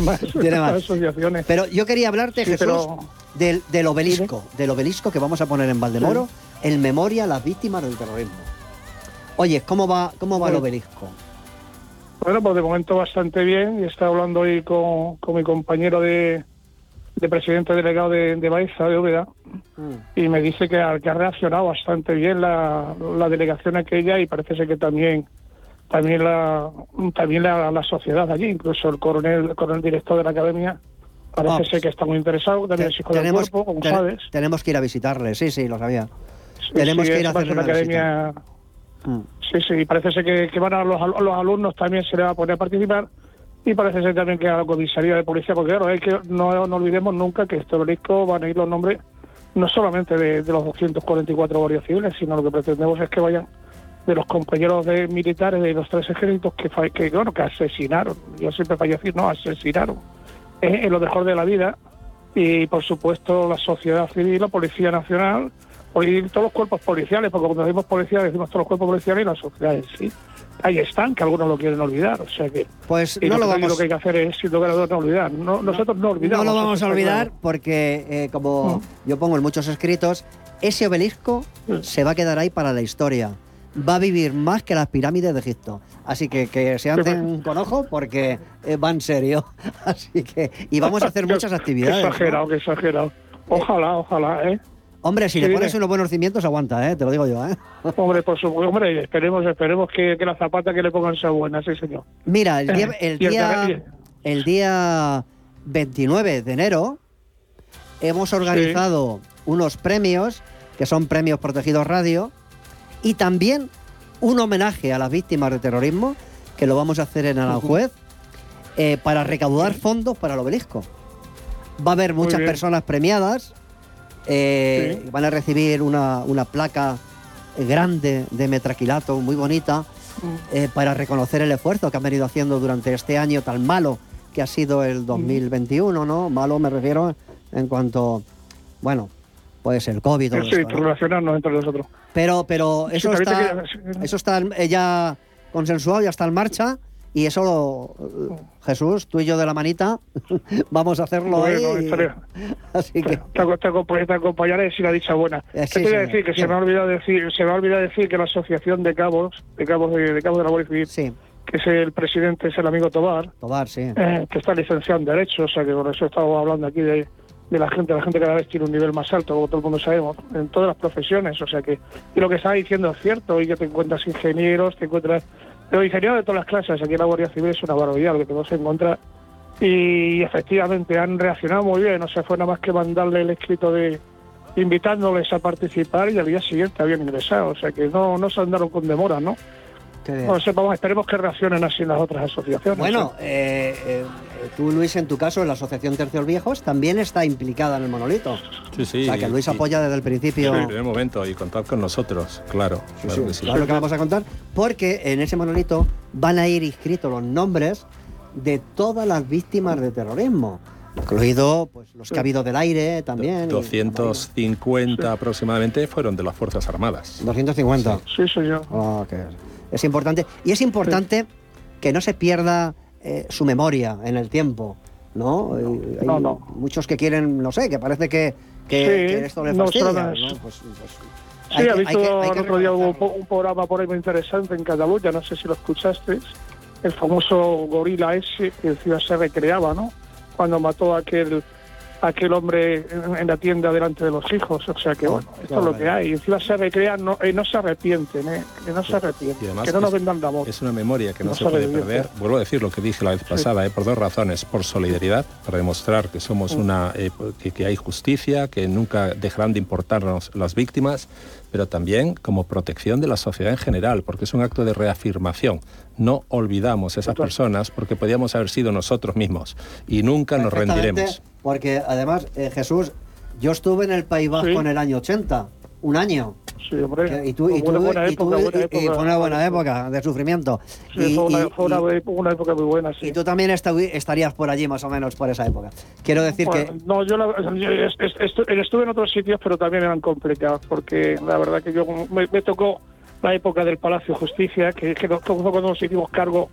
más, tiene más, <laughs> asociaciones. Pero yo quería hablarte, Jesús, del, del, obelisco, del obelisco que vamos a poner en Valdemoro en memoria a las víctimas del terrorismo. Oye, ¿cómo va, cómo va el obelisco? Bueno, pues de momento bastante bien. Y estaba hablando hoy con, con mi compañero de, de presidente delegado de, de Baeza, de Úbeda, mm. y me dice que, que, ha reaccionado bastante bien la, la, delegación aquella y parece ser que también también la también la, la sociedad allí, incluso el coronel, el coronel director de la academia, parece ser que está muy interesado, también el tenemos, cuerpo, como sabes. Tenemos que ir a visitarle, sí, sí, lo sabía. tenemos que ir a hacer la academia. Mm. Sí, sí, parece ser que, que van a los, los alumnos también se les va a poner a participar y parece ser también que a la comisaría de policía, porque claro, es que no, olvidemos nunca que este obelisco van a ir los nombres no solamente de, los 244 guardias civiles, sino lo que pretendemos es que vayan de los compañeros de militares de los tres ejércitos que, que, bueno, que asesinaron, yo siempre a decir, no, asesinaron. En lo mejor de la vida, y por supuesto la sociedad civil, la Policía Nacional, y todos los cuerpos policiales, porque cuando decimos policía decimos todos los cuerpos policiales y la sociedad en sí ahí están, que algunos lo quieren olvidar. O sea que. Pues no lo vamos. Lo que hay que hacer es, sin lugar a dudas, no olvidar. nosotros no olvidamos. No lo vamos a olvidar porque, eh, como yo pongo en muchos escritos, ese obelisco se va a quedar ahí para la historia. Va a vivir más que las pirámides de Egipto. Así que que se anden con ojo porque eh, va en serio. <laughs> Así que. Y vamos a hacer <laughs> muchas actividades. Qué exagerado, qué exagerado. Ojalá, ojalá, ¿eh? Hombre, si le pones unos buenos cimientos, aguanta, ¿eh? te lo digo yo. ¿eh? <laughs> Hombre, por supuesto, hombre, esperemos, esperemos que, que la zapata que le pongan sea buena, sí, señor. Mira, el día, el día, el día 29 de enero hemos organizado unos premios, que son premios protegidos radio, y también un homenaje a las víctimas de terrorismo, que lo vamos a hacer en Aranjuez, eh, para recaudar fondos para el obelisco. Va a haber muchas personas premiadas eh, van a recibir una, placa grande de metraquilato, muy bonita, mm. eh, para reconocer el esfuerzo que han venido haciendo durante este año tan malo que ha sido el 2021, ¿no? Malo me refiero en cuanto, bueno, pues el COVID. Sí, esto, ¿no? relacionarnos entre nosotros. Pero, pero eso está, eso está ya consensuado, ya está en marcha. Y eso, lo- Jesús, tú y yo de la manita, <laughs> vamos a hacerlo Bueno, ahí. estaré- <laughs> Así que, Te, aco- te, acompa- te acompañaré si la dicha buena. Eh, sí, ¿Qué te voy a decir? Que se me ha olvidado decir, se me ha olvidado decir que la Asociación de Cabos, de Cabos de, de Cabos de la Guardia Civil, que es el presidente, es el amigo Tobar, Tobar, sí. eh, que está licenciado en Derecho, o sea que por eso estamos hablando aquí de, de la gente, la gente cada vez tiene un nivel más alto, como todo el mundo sabemos, en todas las profesiones, o sea que, y lo que está diciendo es cierto, y que te encuentras ingenieros, te encuentras, pero ingenieros de todas las clases, aquí en la Guardia Civil es una barbaridad lo que te vas a encontrar, y efectivamente han reaccionado muy bien, o sea, fue nada más que mandarle el escrito de invitándoles a participar y al día siguiente habían ingresado, o sea que no, no se andaron con demora, ¿no? Qué bien. O sea, vamos, esperemos que reaccionen así las otras asociaciones. Bueno, ¿sí? eh, eh, tú, Luis, en tu caso, en la Asociación Tercios Viejos, también está implicada en el monolito. Sí, sí. o sea, que Luis y- apoya desde el principio. Desde el primer momento y contar con nosotros, claro. claro que sí. Claro que vamos a contar, porque en ese monolito van a ir inscritos los nombres de todas las víctimas de terrorismo, incluido pues, los que ha habido del aire también. y- 250 aproximadamente fueron de las Fuerzas Armadas. 250. Sí, señor. Ah, que es importante. Y es importante que no se pierda eh, su memoria en el tiempo, ¿no? Eh, Hay no, no. muchos que quieren, no sé, que parece que, que, Sí, que esto no, fastidia, ¿no? Pues- pues Sí, ha visto que- el otro día un, un programa por ahí muy interesante en Cataluña, no sé si lo escuchaste, el famoso gorila ese que encima se recreaba, ¿no? Cuando mató a aquel aquel hombre en, en la tienda delante de los hijos, o sea que bueno, esto es lo que hay, y encima se recrean, no, eh, no se arrepienten, ¿eh? que no se arrepienten, Y que no nos vendan la voz. Es una memoria que no, No se puede vivir, perder. Vuelvo a decir lo que dije la vez pasada, eh, por dos razones. Por solidaridad, para demostrar que somos una, eh, que, que hay justicia, que nunca dejarán de importarnos las víctimas, pero también como protección de la sociedad en general, porque es un acto de reafirmación. No olvidamos a esas personas porque podíamos haber sido nosotros mismos y nunca nos rendiremos. Porque además, eh, Jesús, yo estuve en el País Vasco Sí. en el año 80, un año. Sí, hombre. Y tú, y Fue tú- una buena y tú- época, buena y- fue una buena época de sufrimiento. Sí, y, fue una, fue una, una época muy buena, sí. y tú también estarías por allí más o menos por esa época. Quiero decir Bueno, que No, yo, la- yo es- es- estu- estuve en otros sitios, pero también eran complicados, porque la verdad que yo me, me tocó la época del Palacio de Justicia, que, que cuando nos hicimos cargo,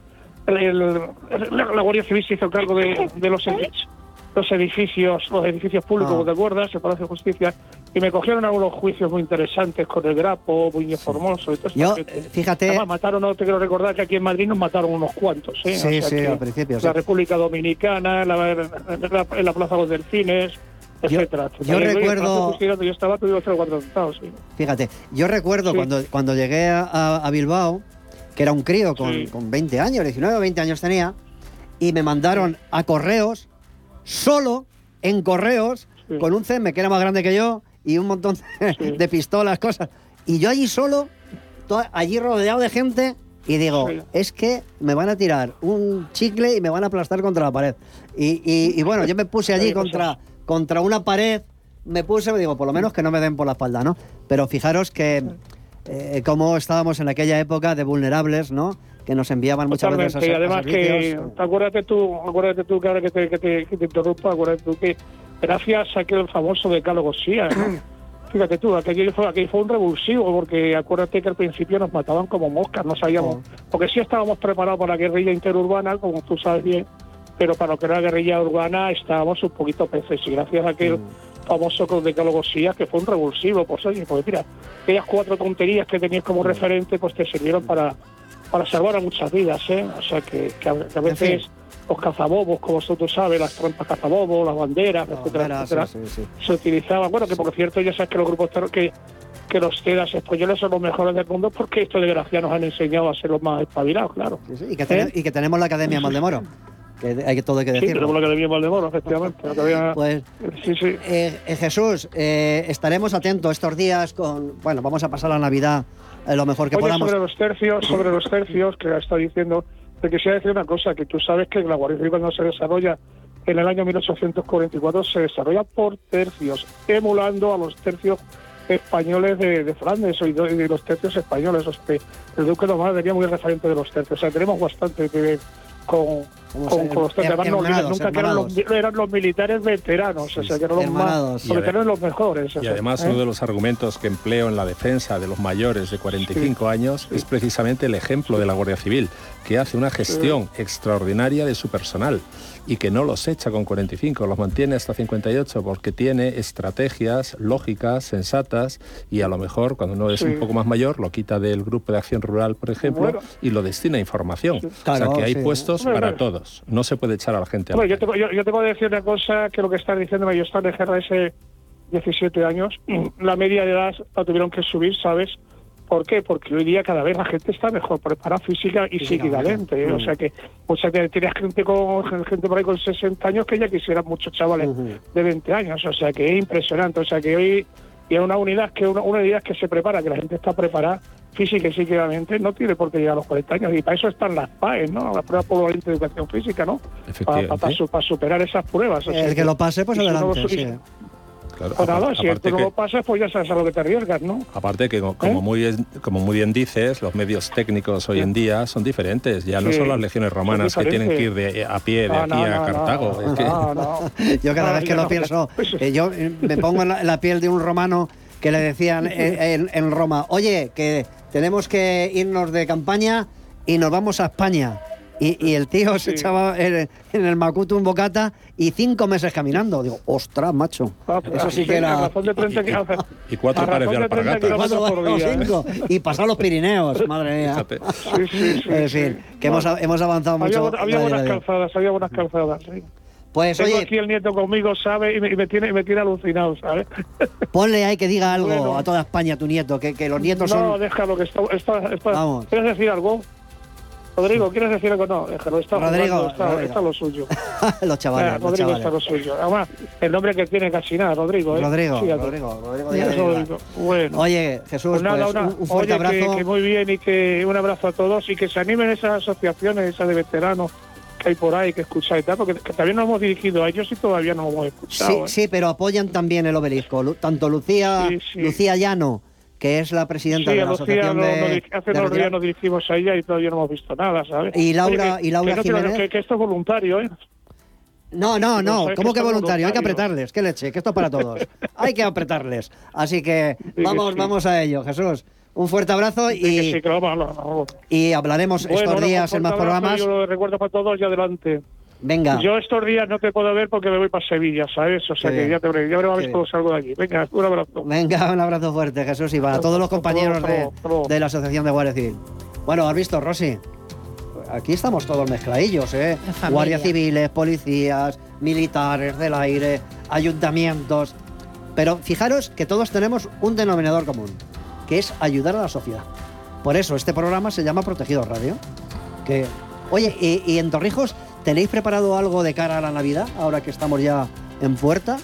el- el- la, la Guardia Civil se hizo cargo de, de los, edificios, los edificios los edificios públicos, Ah. ¿te acuerdas? El Palacio de Justicia, y me cogieron algunos juicios muy interesantes con el Grapo, Buño Formoso y todo. Yo, fíjate- Además, mataron, no te quiero recordar que aquí en Madrid nos mataron unos cuantos, ¿eh? Sí, O sea sí, al principio, sí. La República Dominicana, la, la- en la Plaza de los Delfines, etcétera. yo Y el recuerdo- yo estaba, o cuatro sí. Fíjate, yo recuerdo Sí. cuando, cuando llegué a Bilbao, que era un crío con, Sí. con 20 años, 19 o 20 años tenía, y me mandaron a correos, solo en correos, con un CM que era más grande que yo y un montón de, de pistolas, cosas. Y yo allí solo, allí rodeado de gente, y digo, es que me van a tirar un chicle y me van a aplastar contra la pared. Y, y- y bueno, yo me puse <laughs> allí contra, contra una pared, me puse, me digo, por lo menos que no me den por la espalda, ¿no? Pero fijaros que eh, cómo estábamos en aquella época de vulnerables, ¿no? Que nos enviaban muchas veces a, Totalmente, y ser- a además que, acuérdate tú, acuérdate tú que ahora que te, que te, que te interrumpa, acuérdate tú que gracias a aquel famoso decálogo SIA, ¿no? <clears throat> Fíjate tú, aquello fue, aquello fue un revulsivo, porque acuérdate que al principio nos mataban como moscas, no sabíamos, porque sí estábamos preparados para la guerrilla interurbana, como tú sabes bien, pero para lo que era la guerrilla urbana estábamos un poquito peces, y gracias a aquel famoso decálogo SIA, que fue un revulsivo, pues oye, pues mira, aquellas cuatro tonterías que tenías como referente, pues te sirvieron para, para salvar a muchas vidas, ¿eh? O sea, que, que a, que a veces los cazabobos, como tú sabes, las trampas cazabobos, las banderas, etcétera, etcétera, sí, sí, se utilizaban. Bueno, que por cierto, ya sabes que los grupos que, que los TEDAS españoles son los mejores del mundo porque estos desgraciados nos han enseñado a ser los más espabilados, claro. Y que, ten- y que tenemos la Academia Maldemoro. Que hay que todo hay que Sí, decirlo. tenemos la Academia Valdemoro, efectivamente. Academia- Pues, sí, sí. eh, eh, Jesús, eh, estaremos atentos estos días con. Bueno, vamos a pasar la Navidad eh, lo mejor que Oye, podamos. sobre los tercios, sobre los tercios que está diciendo, te quisiera decir una cosa, que tú sabes que la Guardia Civil cuando se desarrolla en el año 1844 se desarrolla por tercios, emulando a los tercios españoles de, de Flandes y de, de los tercios españoles. O sea, el Duque de Omar venía muy referente de los tercios. O sea, tenemos bastante que ver con, con, con los además no olvides nunca que eran los, eran los militares veteranos, o sea, que eran los más, los los mejores. Y además ¿eh? uno de los argumentos que empleo en la defensa de los mayores de 45 años es precisamente el ejemplo de la Guardia Civil, que hace una gestión extraordinaria de su personal y que no los echa con 45, los mantiene hasta 58 porque tiene estrategias lógicas, sensatas y a lo mejor cuando uno es Sí. un poco más mayor lo quita del grupo de acción rural, por ejemplo, Bueno. y lo destina a información. o Claro, sea que hay sí. puestos para hombre. todos. No se puede echar a la gente a la Bueno, yo, tengo, yo, yo tengo que decir una cosa que lo que están diciendo yo estaba en GRS 17 años, <clears throat> la media de edad la tuvieron que subir, ¿sabes? ¿Por qué? Porque hoy día cada vez la gente está mejor preparada física y psíquicamente. ¿eh? O sea que, o sea que tienes gente con gente por ahí con 60 años que ya quisieran muchos chavales de 20 años. O sea que es impresionante. O sea que hoy y es una unidad que una, una unidad que se prepara, que la gente está preparada física y psíquicamente, no tiene por qué llegar a los 40 años. Y para eso están las PAE, ¿no? Las pruebas polivalentes de educación física, ¿no? Para, para, su- para superar esas pruebas. El que lo pase, pues no adelante. sí. Claro, pues nada, si tú no que- lo pasas, pues ya sabes a lo que te arriesgas, ¿no? Aparte que, como, ¿Eh? muy, como muy bien dices, los medios técnicos hoy en día son diferentes. Ya no son las legiones romanas que tienen que ir de, a pie de No, aquí no, a no, Cartago. no, Es que- no, no. <laughs> Yo cada No, vez que lo no. pienso, <laughs> eh, yo eh, me pongo en la, en la piel de un romano que le decían <laughs> eh, en, en Roma, oye, que tenemos que irnos de campaña y nos vamos a España. Y, y el tío se echaba en, en el Macuto un bocata y cinco meses caminando. Digo, ostras, macho. Eso sí que A era... razón de 30 kilómetros. <laughs> Y cuatro pares de razón 30 alpargatas. Cuatro, por día, ¿eh? cinco. Y pasar los Pirineos, <laughs> madre mía. Sí, sí, sí. En fin, que hemos, hemos avanzado Había, mucho. había buenas calzadas, había buenas calzadas, sí. Pues Tengo oye, aquí el nieto conmigo, ¿sabe? Y me, y me tiene, y me tiene alucinado, ¿sabes? <laughs> ponle ahí que diga algo Bueno. a toda España tu nieto, que, que los nietos no, son... déjalo, que está, está, está- Vamos. ¿Quieres decir algo? Rodrigo, ¿quieres decir algo? No, déjalo, está Rodrigo, jugando, está, Rodrigo. está lo suyo. <laughs> los chavales, los Rodrigo chavales. está lo suyo. Además, el nombre que tiene casi nada, Rodrigo. ¿eh? Rodrigo, Fíjate. Rodrigo, Rodrigo Rodrigo. Bueno. Oye, Jesús, Pues nada, pues, una- un, fuerte oye, que- abrazo. Que, muy bien y que un abrazo a todos y que se animen esas asociaciones, esas de veteranos que hay por ahí, que escucháis, porque que también nos hemos dirigido a ellos y todavía no hemos escuchado. Sí, ¿eh? sí, pero apoyan también el obelisco. Tanto Lucía, Sí, sí. Lucía Llano, que es la presidenta Sí, de la Lucía Asociación no- de, no hace de unos días nos dirigimos a ella y todavía no hemos visto nada, ¿sabes? Y Laura- Oye, que- y Laura que no Jiménez. que, que esto es voluntario, ¿eh? No, no, No, ¿cómo que voluntario? Hay que apretarles, qué leche, que esto es para todos. Hay que apretarles. Así que <laughs> vamos, vamos a ello, Jesús. Un fuerte abrazo y, Sí, sí, y hablaremos Bueno, estos días en más programas. Yo lo recuerdo para todos y adelante. Venga. Yo estos días no te puedo ver porque me voy para Sevilla, ¿sabes? O sea Qué que bien. ya te veré, ya veré a ver Qué cuando salgo de allí. Venga, un abrazo. Venga, un abrazo fuerte, Jesús, y para todos los compañeros de, de la Asociación de Guardia Civil. Bueno, has visto, Rosy. Aquí estamos todos mezcladillos, ¿eh? Guardias civiles, policías, militares del aire, ayuntamientos. Pero fijaros que todos tenemos un denominador común, que es ayudar a la sociedad. Por eso este programa se llama Protegido Radio. Que, oye, ¿y, y en Torrijos tenéis preparado algo de cara a la Navidad, ahora que estamos ya en puerta?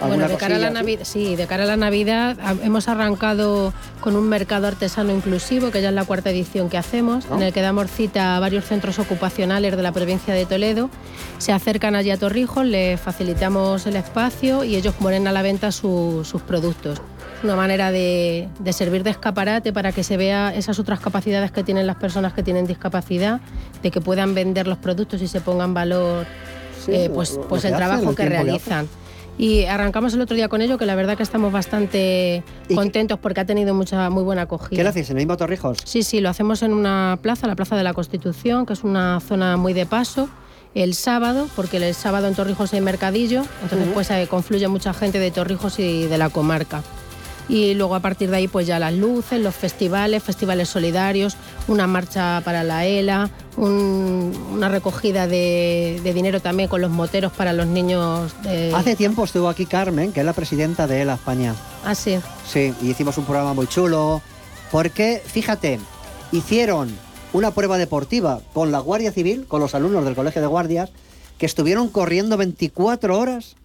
Bueno, ¿Alguna de cara a la? Navidad, sí, de cara a la Navidad a- hemos arrancado con un mercado artesano inclusivo, que ya es la cuarta edición que hacemos, Ah. en el que damos cita a varios centros ocupacionales de la provincia de Toledo. Se acercan allí a Torrijos, les facilitamos el espacio y ellos ponen a la venta su- sus productos. Una manera de, de servir de escaparate para que se vea esas otras capacidades que tienen las personas que tienen discapacidad, de que puedan vender los productos y se ponga en valor Sí, eh, pues, lo pues el trabajo el que realizan. Y arrancamos el otro día con ello, que la verdad que estamos bastante contentos porque ha tenido mucha muy buena acogida. ¿Qué lo hacéis en el mismo Torrijos? Sí, sí, lo hacemos en una plaza, la Plaza de la Constitución, que es una zona muy de paso. El sábado, porque el sábado en Torrijos hay mercadillo, entonces Ujú. pues eh, confluye mucha gente de Torrijos y de la comarca. Y luego a partir de ahí pues ya las luces, los festivales, festivales solidarios, una marcha para la ELA, un- una recogida de, de dinero también con los moteros para los niños. de- Hace tiempo estuvo aquí Carmen, que es la presidenta de ELA España. Ah, sí. Sí, y hicimos un programa muy chulo. Porque, fíjate, hicieron una prueba deportiva con la Guardia Civil, con los alumnos del Colegio de Guardias, que estuvieron corriendo 24 horas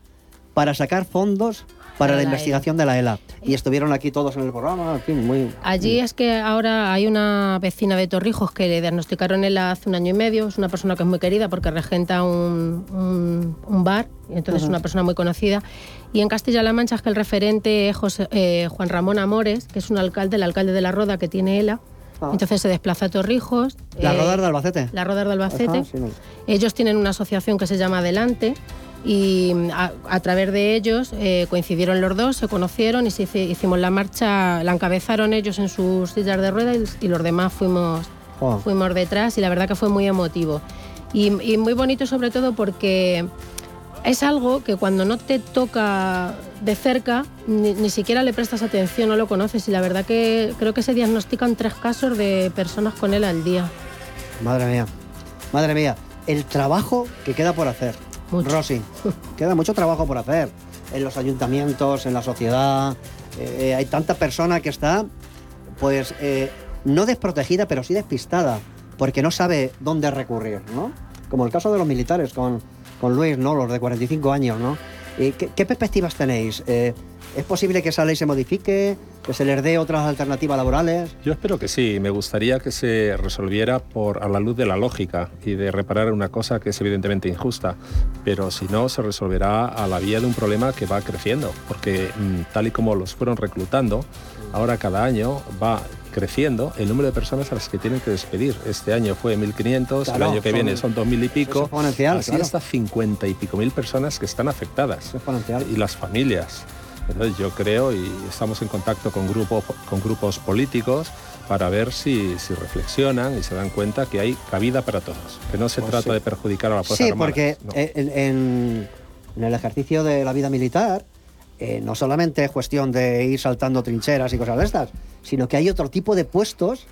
para sacar fondos para, la, la investigación de la ELA. Y estuvieron aquí todos en el programa, muy... Allí es que ahora hay una vecina de Torrijos que le diagnosticaron él hace un año y medio. Es una persona que es muy querida porque regenta un, un- un bar, y entonces es una persona muy conocida. Y en Castilla-La Mancha es que el referente es José- eh, Juan Ramón Amores, que es un alcalde, el alcalde de la Roda que tiene ELA, Ah. Entonces se desplaza a Torrijos. La eh, Rodar de Albacete. La Rodar de Albacete. Ajá, sí, no. Ellos tienen una asociación que se llama Adelante y a, a través de ellos eh, coincidieron los dos, se conocieron y se hicimos la marcha, la encabezaron ellos en sus sillas de ruedas y, y los demás fuimos, fuimos detrás y la verdad que fue muy emotivo. Y, y muy bonito sobre todo porque es algo que cuando no te toca de cerca ni, ni siquiera le prestas atención, no lo conoces y la verdad que creo que se diagnostican tres casos de personas con él al día. Madre mía, madre mía, el trabajo que queda por hacer. Rosy, queda mucho trabajo por hacer en los ayuntamientos, en la sociedad. Eh, hay tanta persona que está, pues, eh, no desprotegida, pero sí despistada, porque no sabe dónde recurrir, ¿no? Como el caso de los militares con, con Luis, ¿no? Los de 45 años, ¿no? ¿Y qué, perspectivas tenéis? Eh, ¿Es posible que esa ley se modifique? ¿Que se les dé otras alternativas laborales? Yo espero que sí. Me gustaría que se resolviera por a la luz de la lógica y de reparar una cosa que es evidentemente injusta. Pero si no, se resolverá a la vía de un problema que va creciendo. Porque mm, tal y como los fueron reclutando, ahora cada año va creciendo el número de personas a las que tienen que despedir. Este año fue 1.500, el Claro, año que son- viene son 2.000 y pico. exponencial, Así claro. hasta 50 y pico mil personas que están afectadas. Y las familias. Entonces yo creo y estamos en contacto con grupos, con grupos políticos para ver si, si reflexionan y se dan cuenta que hay cabida para todos, que no se Pues trata sí. de perjudicar a la fuerza Sí, armada. porque en, en- en el ejercicio de la vida militar eh, no solamente es cuestión de ir saltando trincheras y cosas de estas, sino que hay otro tipo de puestos,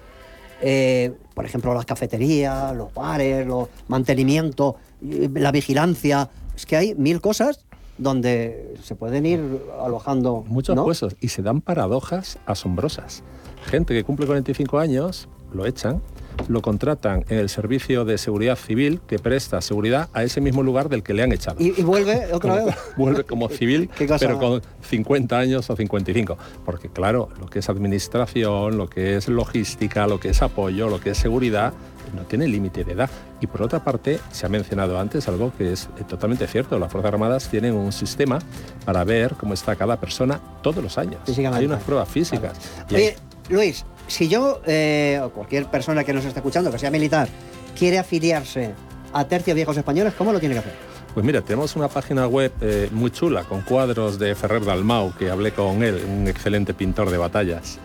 eh, por ejemplo, las cafeterías, los bares, los mantenimiento, eh, la vigilancia. Es que hay mil cosas donde se pueden ir alojando. Muchos ¿no? puestos y se dan paradojas asombrosas. Gente que cumple 45 años, lo echan, lo contratan en el servicio de seguridad civil que presta seguridad a ese mismo lugar del que le han echado. Y, y vuelve <laughs> otra Como- vez. <laughs> vuelve como civil, <laughs> pero con 50 años o 55. Porque claro, lo que es administración, lo que es logística, lo que es apoyo, lo que es seguridad, no tiene límite de edad. Y por otra parte, se ha mencionado antes algo que es eh, totalmente cierto. Las Fuerzas Armadas tienen un sistema para ver cómo está cada persona todos los años. Hay unas pruebas físicas. Oye, Luis, si yo eh, o cualquier persona que nos esté escuchando, que sea militar, quiere afiliarse a Tercio Viejos Españoles, ¿cómo lo tiene que hacer? Pues mira, tenemos una página web eh, muy chula con cuadros de Ferrer Dalmau, que hablé con él, un excelente pintor de batallas.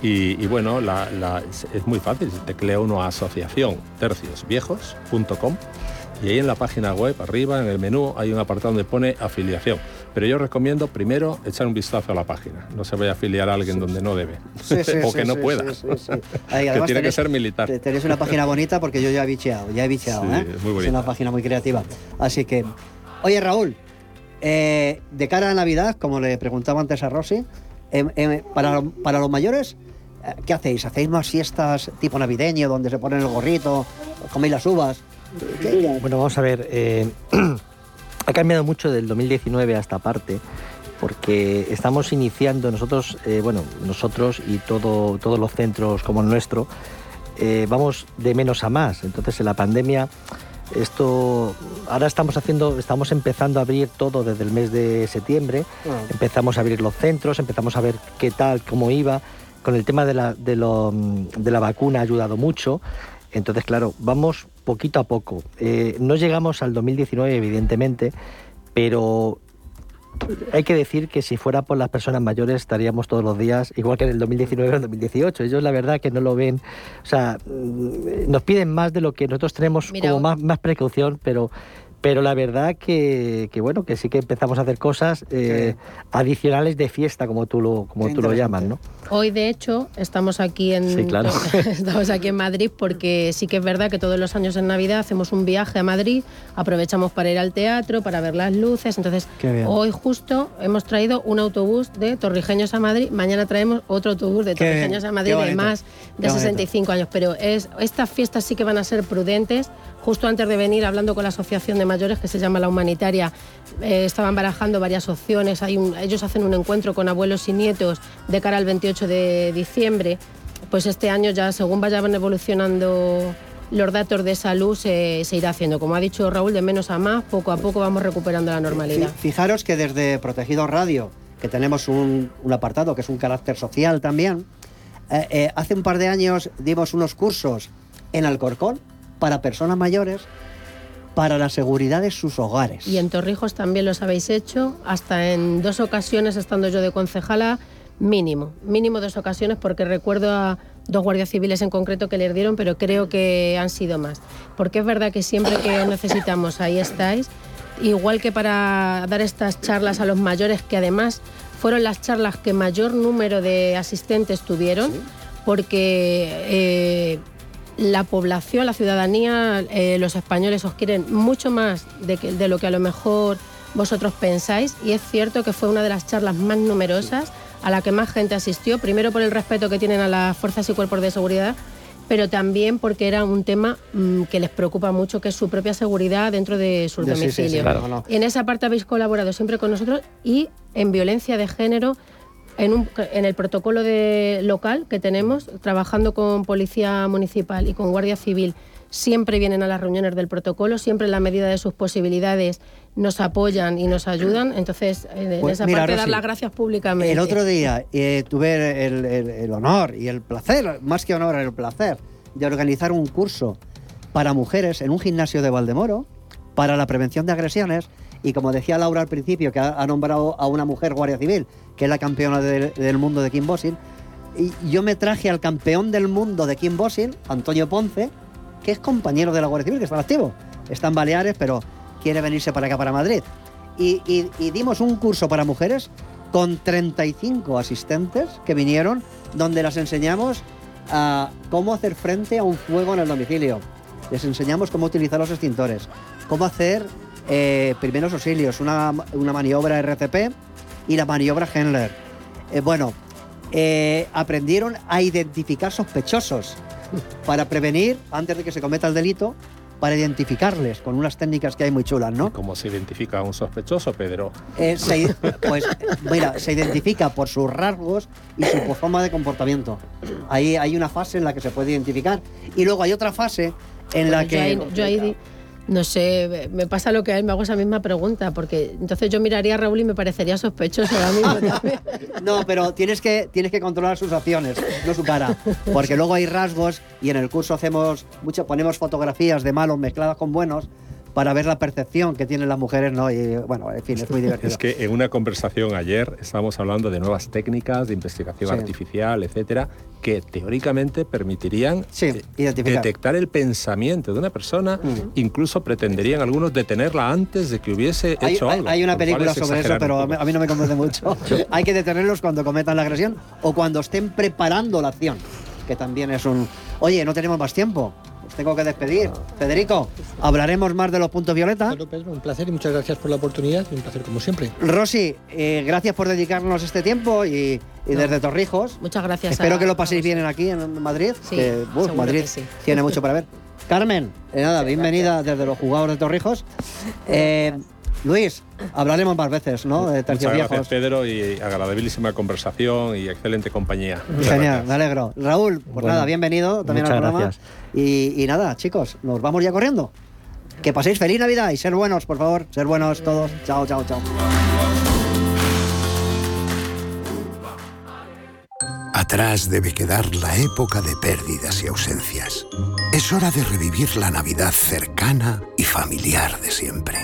Y, y bueno, la- la- es, es muy fácil, teclea uno a asociación terciosviejos.com y ahí en la página web, arriba, en el menú, hay un apartado donde pone afiliación. Pero yo recomiendo primero echar un vistazo a la página. No se vaya a afiliar a alguien donde no debe. Sí, sí, <laughs> o que no pueda. Ahí, <laughs> que tiene que ser militar. te- Tenéis una página bonita porque yo ya he bicheado, ya he bicheado, ¿eh? es muy una página muy creativa. Así que, oye Raúl, eh, de cara a Navidad, como le preguntaba antes a Rosy, em, em, para, para los mayores, eh, ¿qué hacéis? ¿Hacéis más fiestas tipo navideño donde se ponen el gorrito, coméis las uvas? Bueno, vamos a ver. eh, <clears throat> ha cambiado mucho del 2019 a esta parte, porque estamos iniciando nosotros, eh, bueno, nosotros y todo, todos los centros como el nuestro, eh, vamos de menos a más. Entonces, en la pandemia, esto, ahora estamos haciendo, estamos empezando a abrir todo desde el mes de septiembre. Empezamos a abrir los centros, empezamos a ver qué tal, cómo iba. Con el tema de la, de lo- de la vacuna ha ayudado mucho. Entonces, claro, vamos poquito a poco. Eh, no llegamos al 2019, evidentemente, pero hay que decir que si fuera por las personas mayores estaríamos todos los días igual que en el 2019 o el 2018. Ellos la verdad que no lo ven, o sea, mm, nos piden más de lo que nosotros tenemos Mira, como más, más precaución, pero pero la verdad que, que, bueno, que sí que empezamos a hacer cosas eh, adicionales de fiesta, como tú lo, como tú lo llamas, ¿no? Hoy, de hecho, estamos aquí en Sí, claro. <laughs> estamos aquí en Madrid porque sí que es verdad que todos los años en Navidad hacemos un viaje a Madrid, aprovechamos para ir al teatro, para ver las luces. Entonces, hoy justo hemos traído un autobús de Torrijeños a Madrid, mañana traemos otro autobús de Torrijeños a Madrid de más de bonito. 65 años. Pero es, estas fiestas sí que van a ser prudentes. Justo antes de venir, hablando con la asociación de mayores que se llama La Humanitaria, eh, estaban barajando varias opciones. Ellos hacen un encuentro con abuelos y nietos de cara al 28 de diciembre. Pues este año ya, según vayan evolucionando los datos de salud, se, irá haciendo. Como ha dicho Raúl, de menos a más, poco a poco vamos recuperando la normalidad. Fi- Fijaros que desde Protegido Radio, que tenemos un, un apartado que es un carácter social también, Eh, eh, hace un par de años dimos unos cursos en Alcorcón para personas mayores para la seguridad de sus hogares. Y en Torrijos también los habéis hecho, hasta en dos ocasiones estando yo de concejala, mínimo, mínimo dos ocasiones porque recuerdo a dos guardias civiles en concreto que les dieron, pero creo que han sido más. Porque es verdad que siempre que necesitamos ahí estáis, igual que para dar estas charlas a los mayores, que además fueron las charlas que mayor número de asistentes tuvieron, porque eh, la población, la ciudadanía, eh, los españoles os quieren mucho más de, que- de lo que a lo mejor vosotros pensáis y es cierto que fue una de las charlas más numerosas a la que más gente asistió, primero por el respeto que tienen a las fuerzas y cuerpos de seguridad, pero también porque era un tema mm, que les preocupa mucho, que es su propia seguridad dentro de sus sí, sí, sí, domicilios. claro. En esa parte habéis colaborado siempre con nosotros y en violencia de género, en, un- en el protocolo de, local que tenemos, trabajando con Policía Municipal y con Guardia Civil, siempre vienen a las reuniones del protocolo, siempre en la medida de sus posibilidades nos apoyan y nos ayudan. Entonces, en, Pues esa mira, parte, dar las gracias públicamente. El otro día eh, tuve el, el- el honor y el placer, más que honor, el placer de organizar un curso para mujeres en un gimnasio de Valdemoro para la prevención de agresiones. Y como decía Laura al principio, que ha, nombrado a una mujer guardia civil, que es la campeona del, mundo de kickboxing, y yo me traje al campeón del mundo de kickboxing, Antonio Ponce, que es compañero de la Guardia Civil, que está activo. Está en Baleares, pero quiere venirse para acá, para Madrid. Y, y- y dimos un curso para mujeres con 35 asistentes que vinieron, donde las enseñamos a cómo hacer frente a un fuego en el domicilio. Les enseñamos cómo utilizar los extintores, cómo hacer eh, primeros auxilios, una, una maniobra RCP y la maniobra Hendler. Eh, bueno, eh, aprendieron a identificar sospechosos para prevenir, antes de que se cometa el delito, para identificarles con unas técnicas que hay muy chulas, ¿no? ¿Cómo se identifica a un sospechoso, Pedro? Eh, se- pues mira, se identifica por sus rasgos y su forma de comportamiento. Ahí hay una fase en la que se puede identificar y luego hay otra fase en la yo que ahí- yo ahí di- no sé, me pasa lo que a él, me hago esa misma pregunta, porque entonces yo miraría a Raúl y me parecería sospechoso ahora mismo <laughs> también. no, pero tienes que tienes que controlar sus acciones, no su cara, porque luego hay rasgos y en el curso hacemos mucho ponemos fotografías de malos mezcladas con buenos para ver la percepción que tienen las mujeres, ¿no? Y bueno, en fin, es muy <laughs> divertido. Es que en una conversación ayer estábamos hablando de nuevas técnicas de investigación Sí. artificial, etcétera, que teóricamente permitirían eh, detectar el pensamiento de una persona, incluso pretenderían algunos detenerla antes de que hubiese Hay, hecho hay- algo. hay una película sobre eso, pero a mí, no me convence mucho. <laughs> hay que detenerlos cuando cometan la agresión o cuando estén preparando la acción, que también es un... Oye, no tenemos más tiempo, tengo que despedir. Federico, hablaremos más de los puntos violeta. Bueno, Pedro, un placer y muchas gracias por la oportunidad y un placer como siempre. Rosy, eh, gracias por dedicarnos este tiempo y, y desde Torrijos. Muchas gracias. Espero a- que lo paséis bien aquí en Madrid. Sí, que, uf, Madrid que sí. tiene mucho para ver. Carmen, eh, nada, bienvenida desde los jugadores de Torrijos. Eh, Luis, hablaremos más veces, ¿no? De Muchas gracias, viejos. Pedro, y agradabilísima conversación y excelente compañía. Muchas Genial, gracias. me alegro. Raúl, pues Bueno, nada, bienvenido también al muchas programa. gracias. Y, y nada, chicos, nos vamos ya corriendo. Que paséis feliz Navidad y ser buenos, por favor. Ser buenos todos. Chao, chao, chao. Atrás debe quedar la época de pérdidas y ausencias. Es hora de revivir la Navidad cercana y familiar de siempre.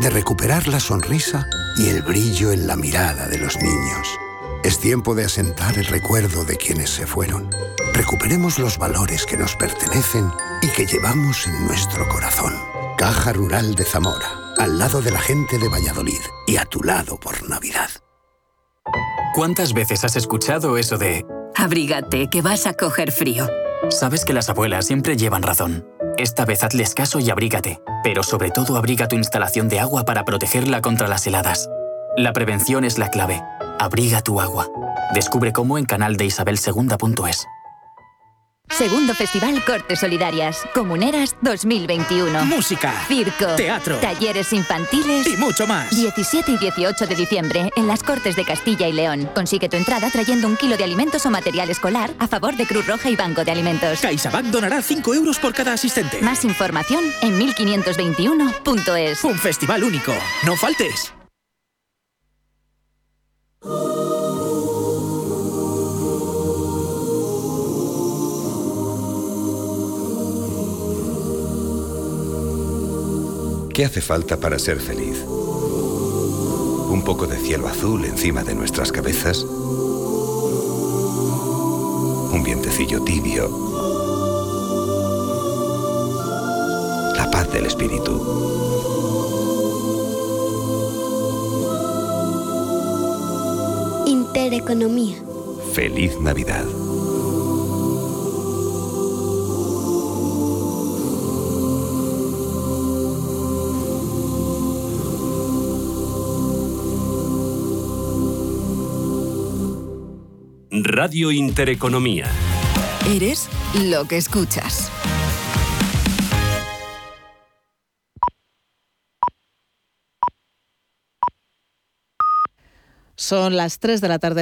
De recuperar la sonrisa y el brillo en la mirada de los niños. Es tiempo de asentar el recuerdo de quienes se fueron. Recuperemos los valores que nos pertenecen y que llevamos en nuestro corazón. Caja Rural de Zamora, al lado de la gente de Valladolid y a tu lado por Navidad. ¿Cuántas veces has escuchado eso de... Abrígate, que vas a coger frío. Sabes que las abuelas siempre llevan razón. Esta vez hazles caso y abrígate, pero sobre todo abriga tu instalación de agua para protegerla contra las heladas. La prevención es la clave. Abriga tu agua. Descubre cómo en canaldeisabelsegunda.es. Segundo Festival Cortes Solidarias. Comuneras 2021. Música. Circo. Teatro. Talleres infantiles. Y mucho más. 17 y 18 de diciembre en las Cortes de Castilla y León. Consigue tu entrada trayendo un kilo de alimentos o material escolar a favor de Cruz Roja y Banco de Alimentos. CaixaBank donará 5 euros por cada asistente. Más información en 1521.es. Un festival único. No faltes. ¿Qué hace falta para ser feliz? ¿Un poco de cielo azul encima de nuestras cabezas? ¿Un vientecillo tibio? La paz del espíritu. Intereconomía. Feliz Navidad. Radio Intereconomía. Eres lo que escuchas. Son las 3 de la tarde.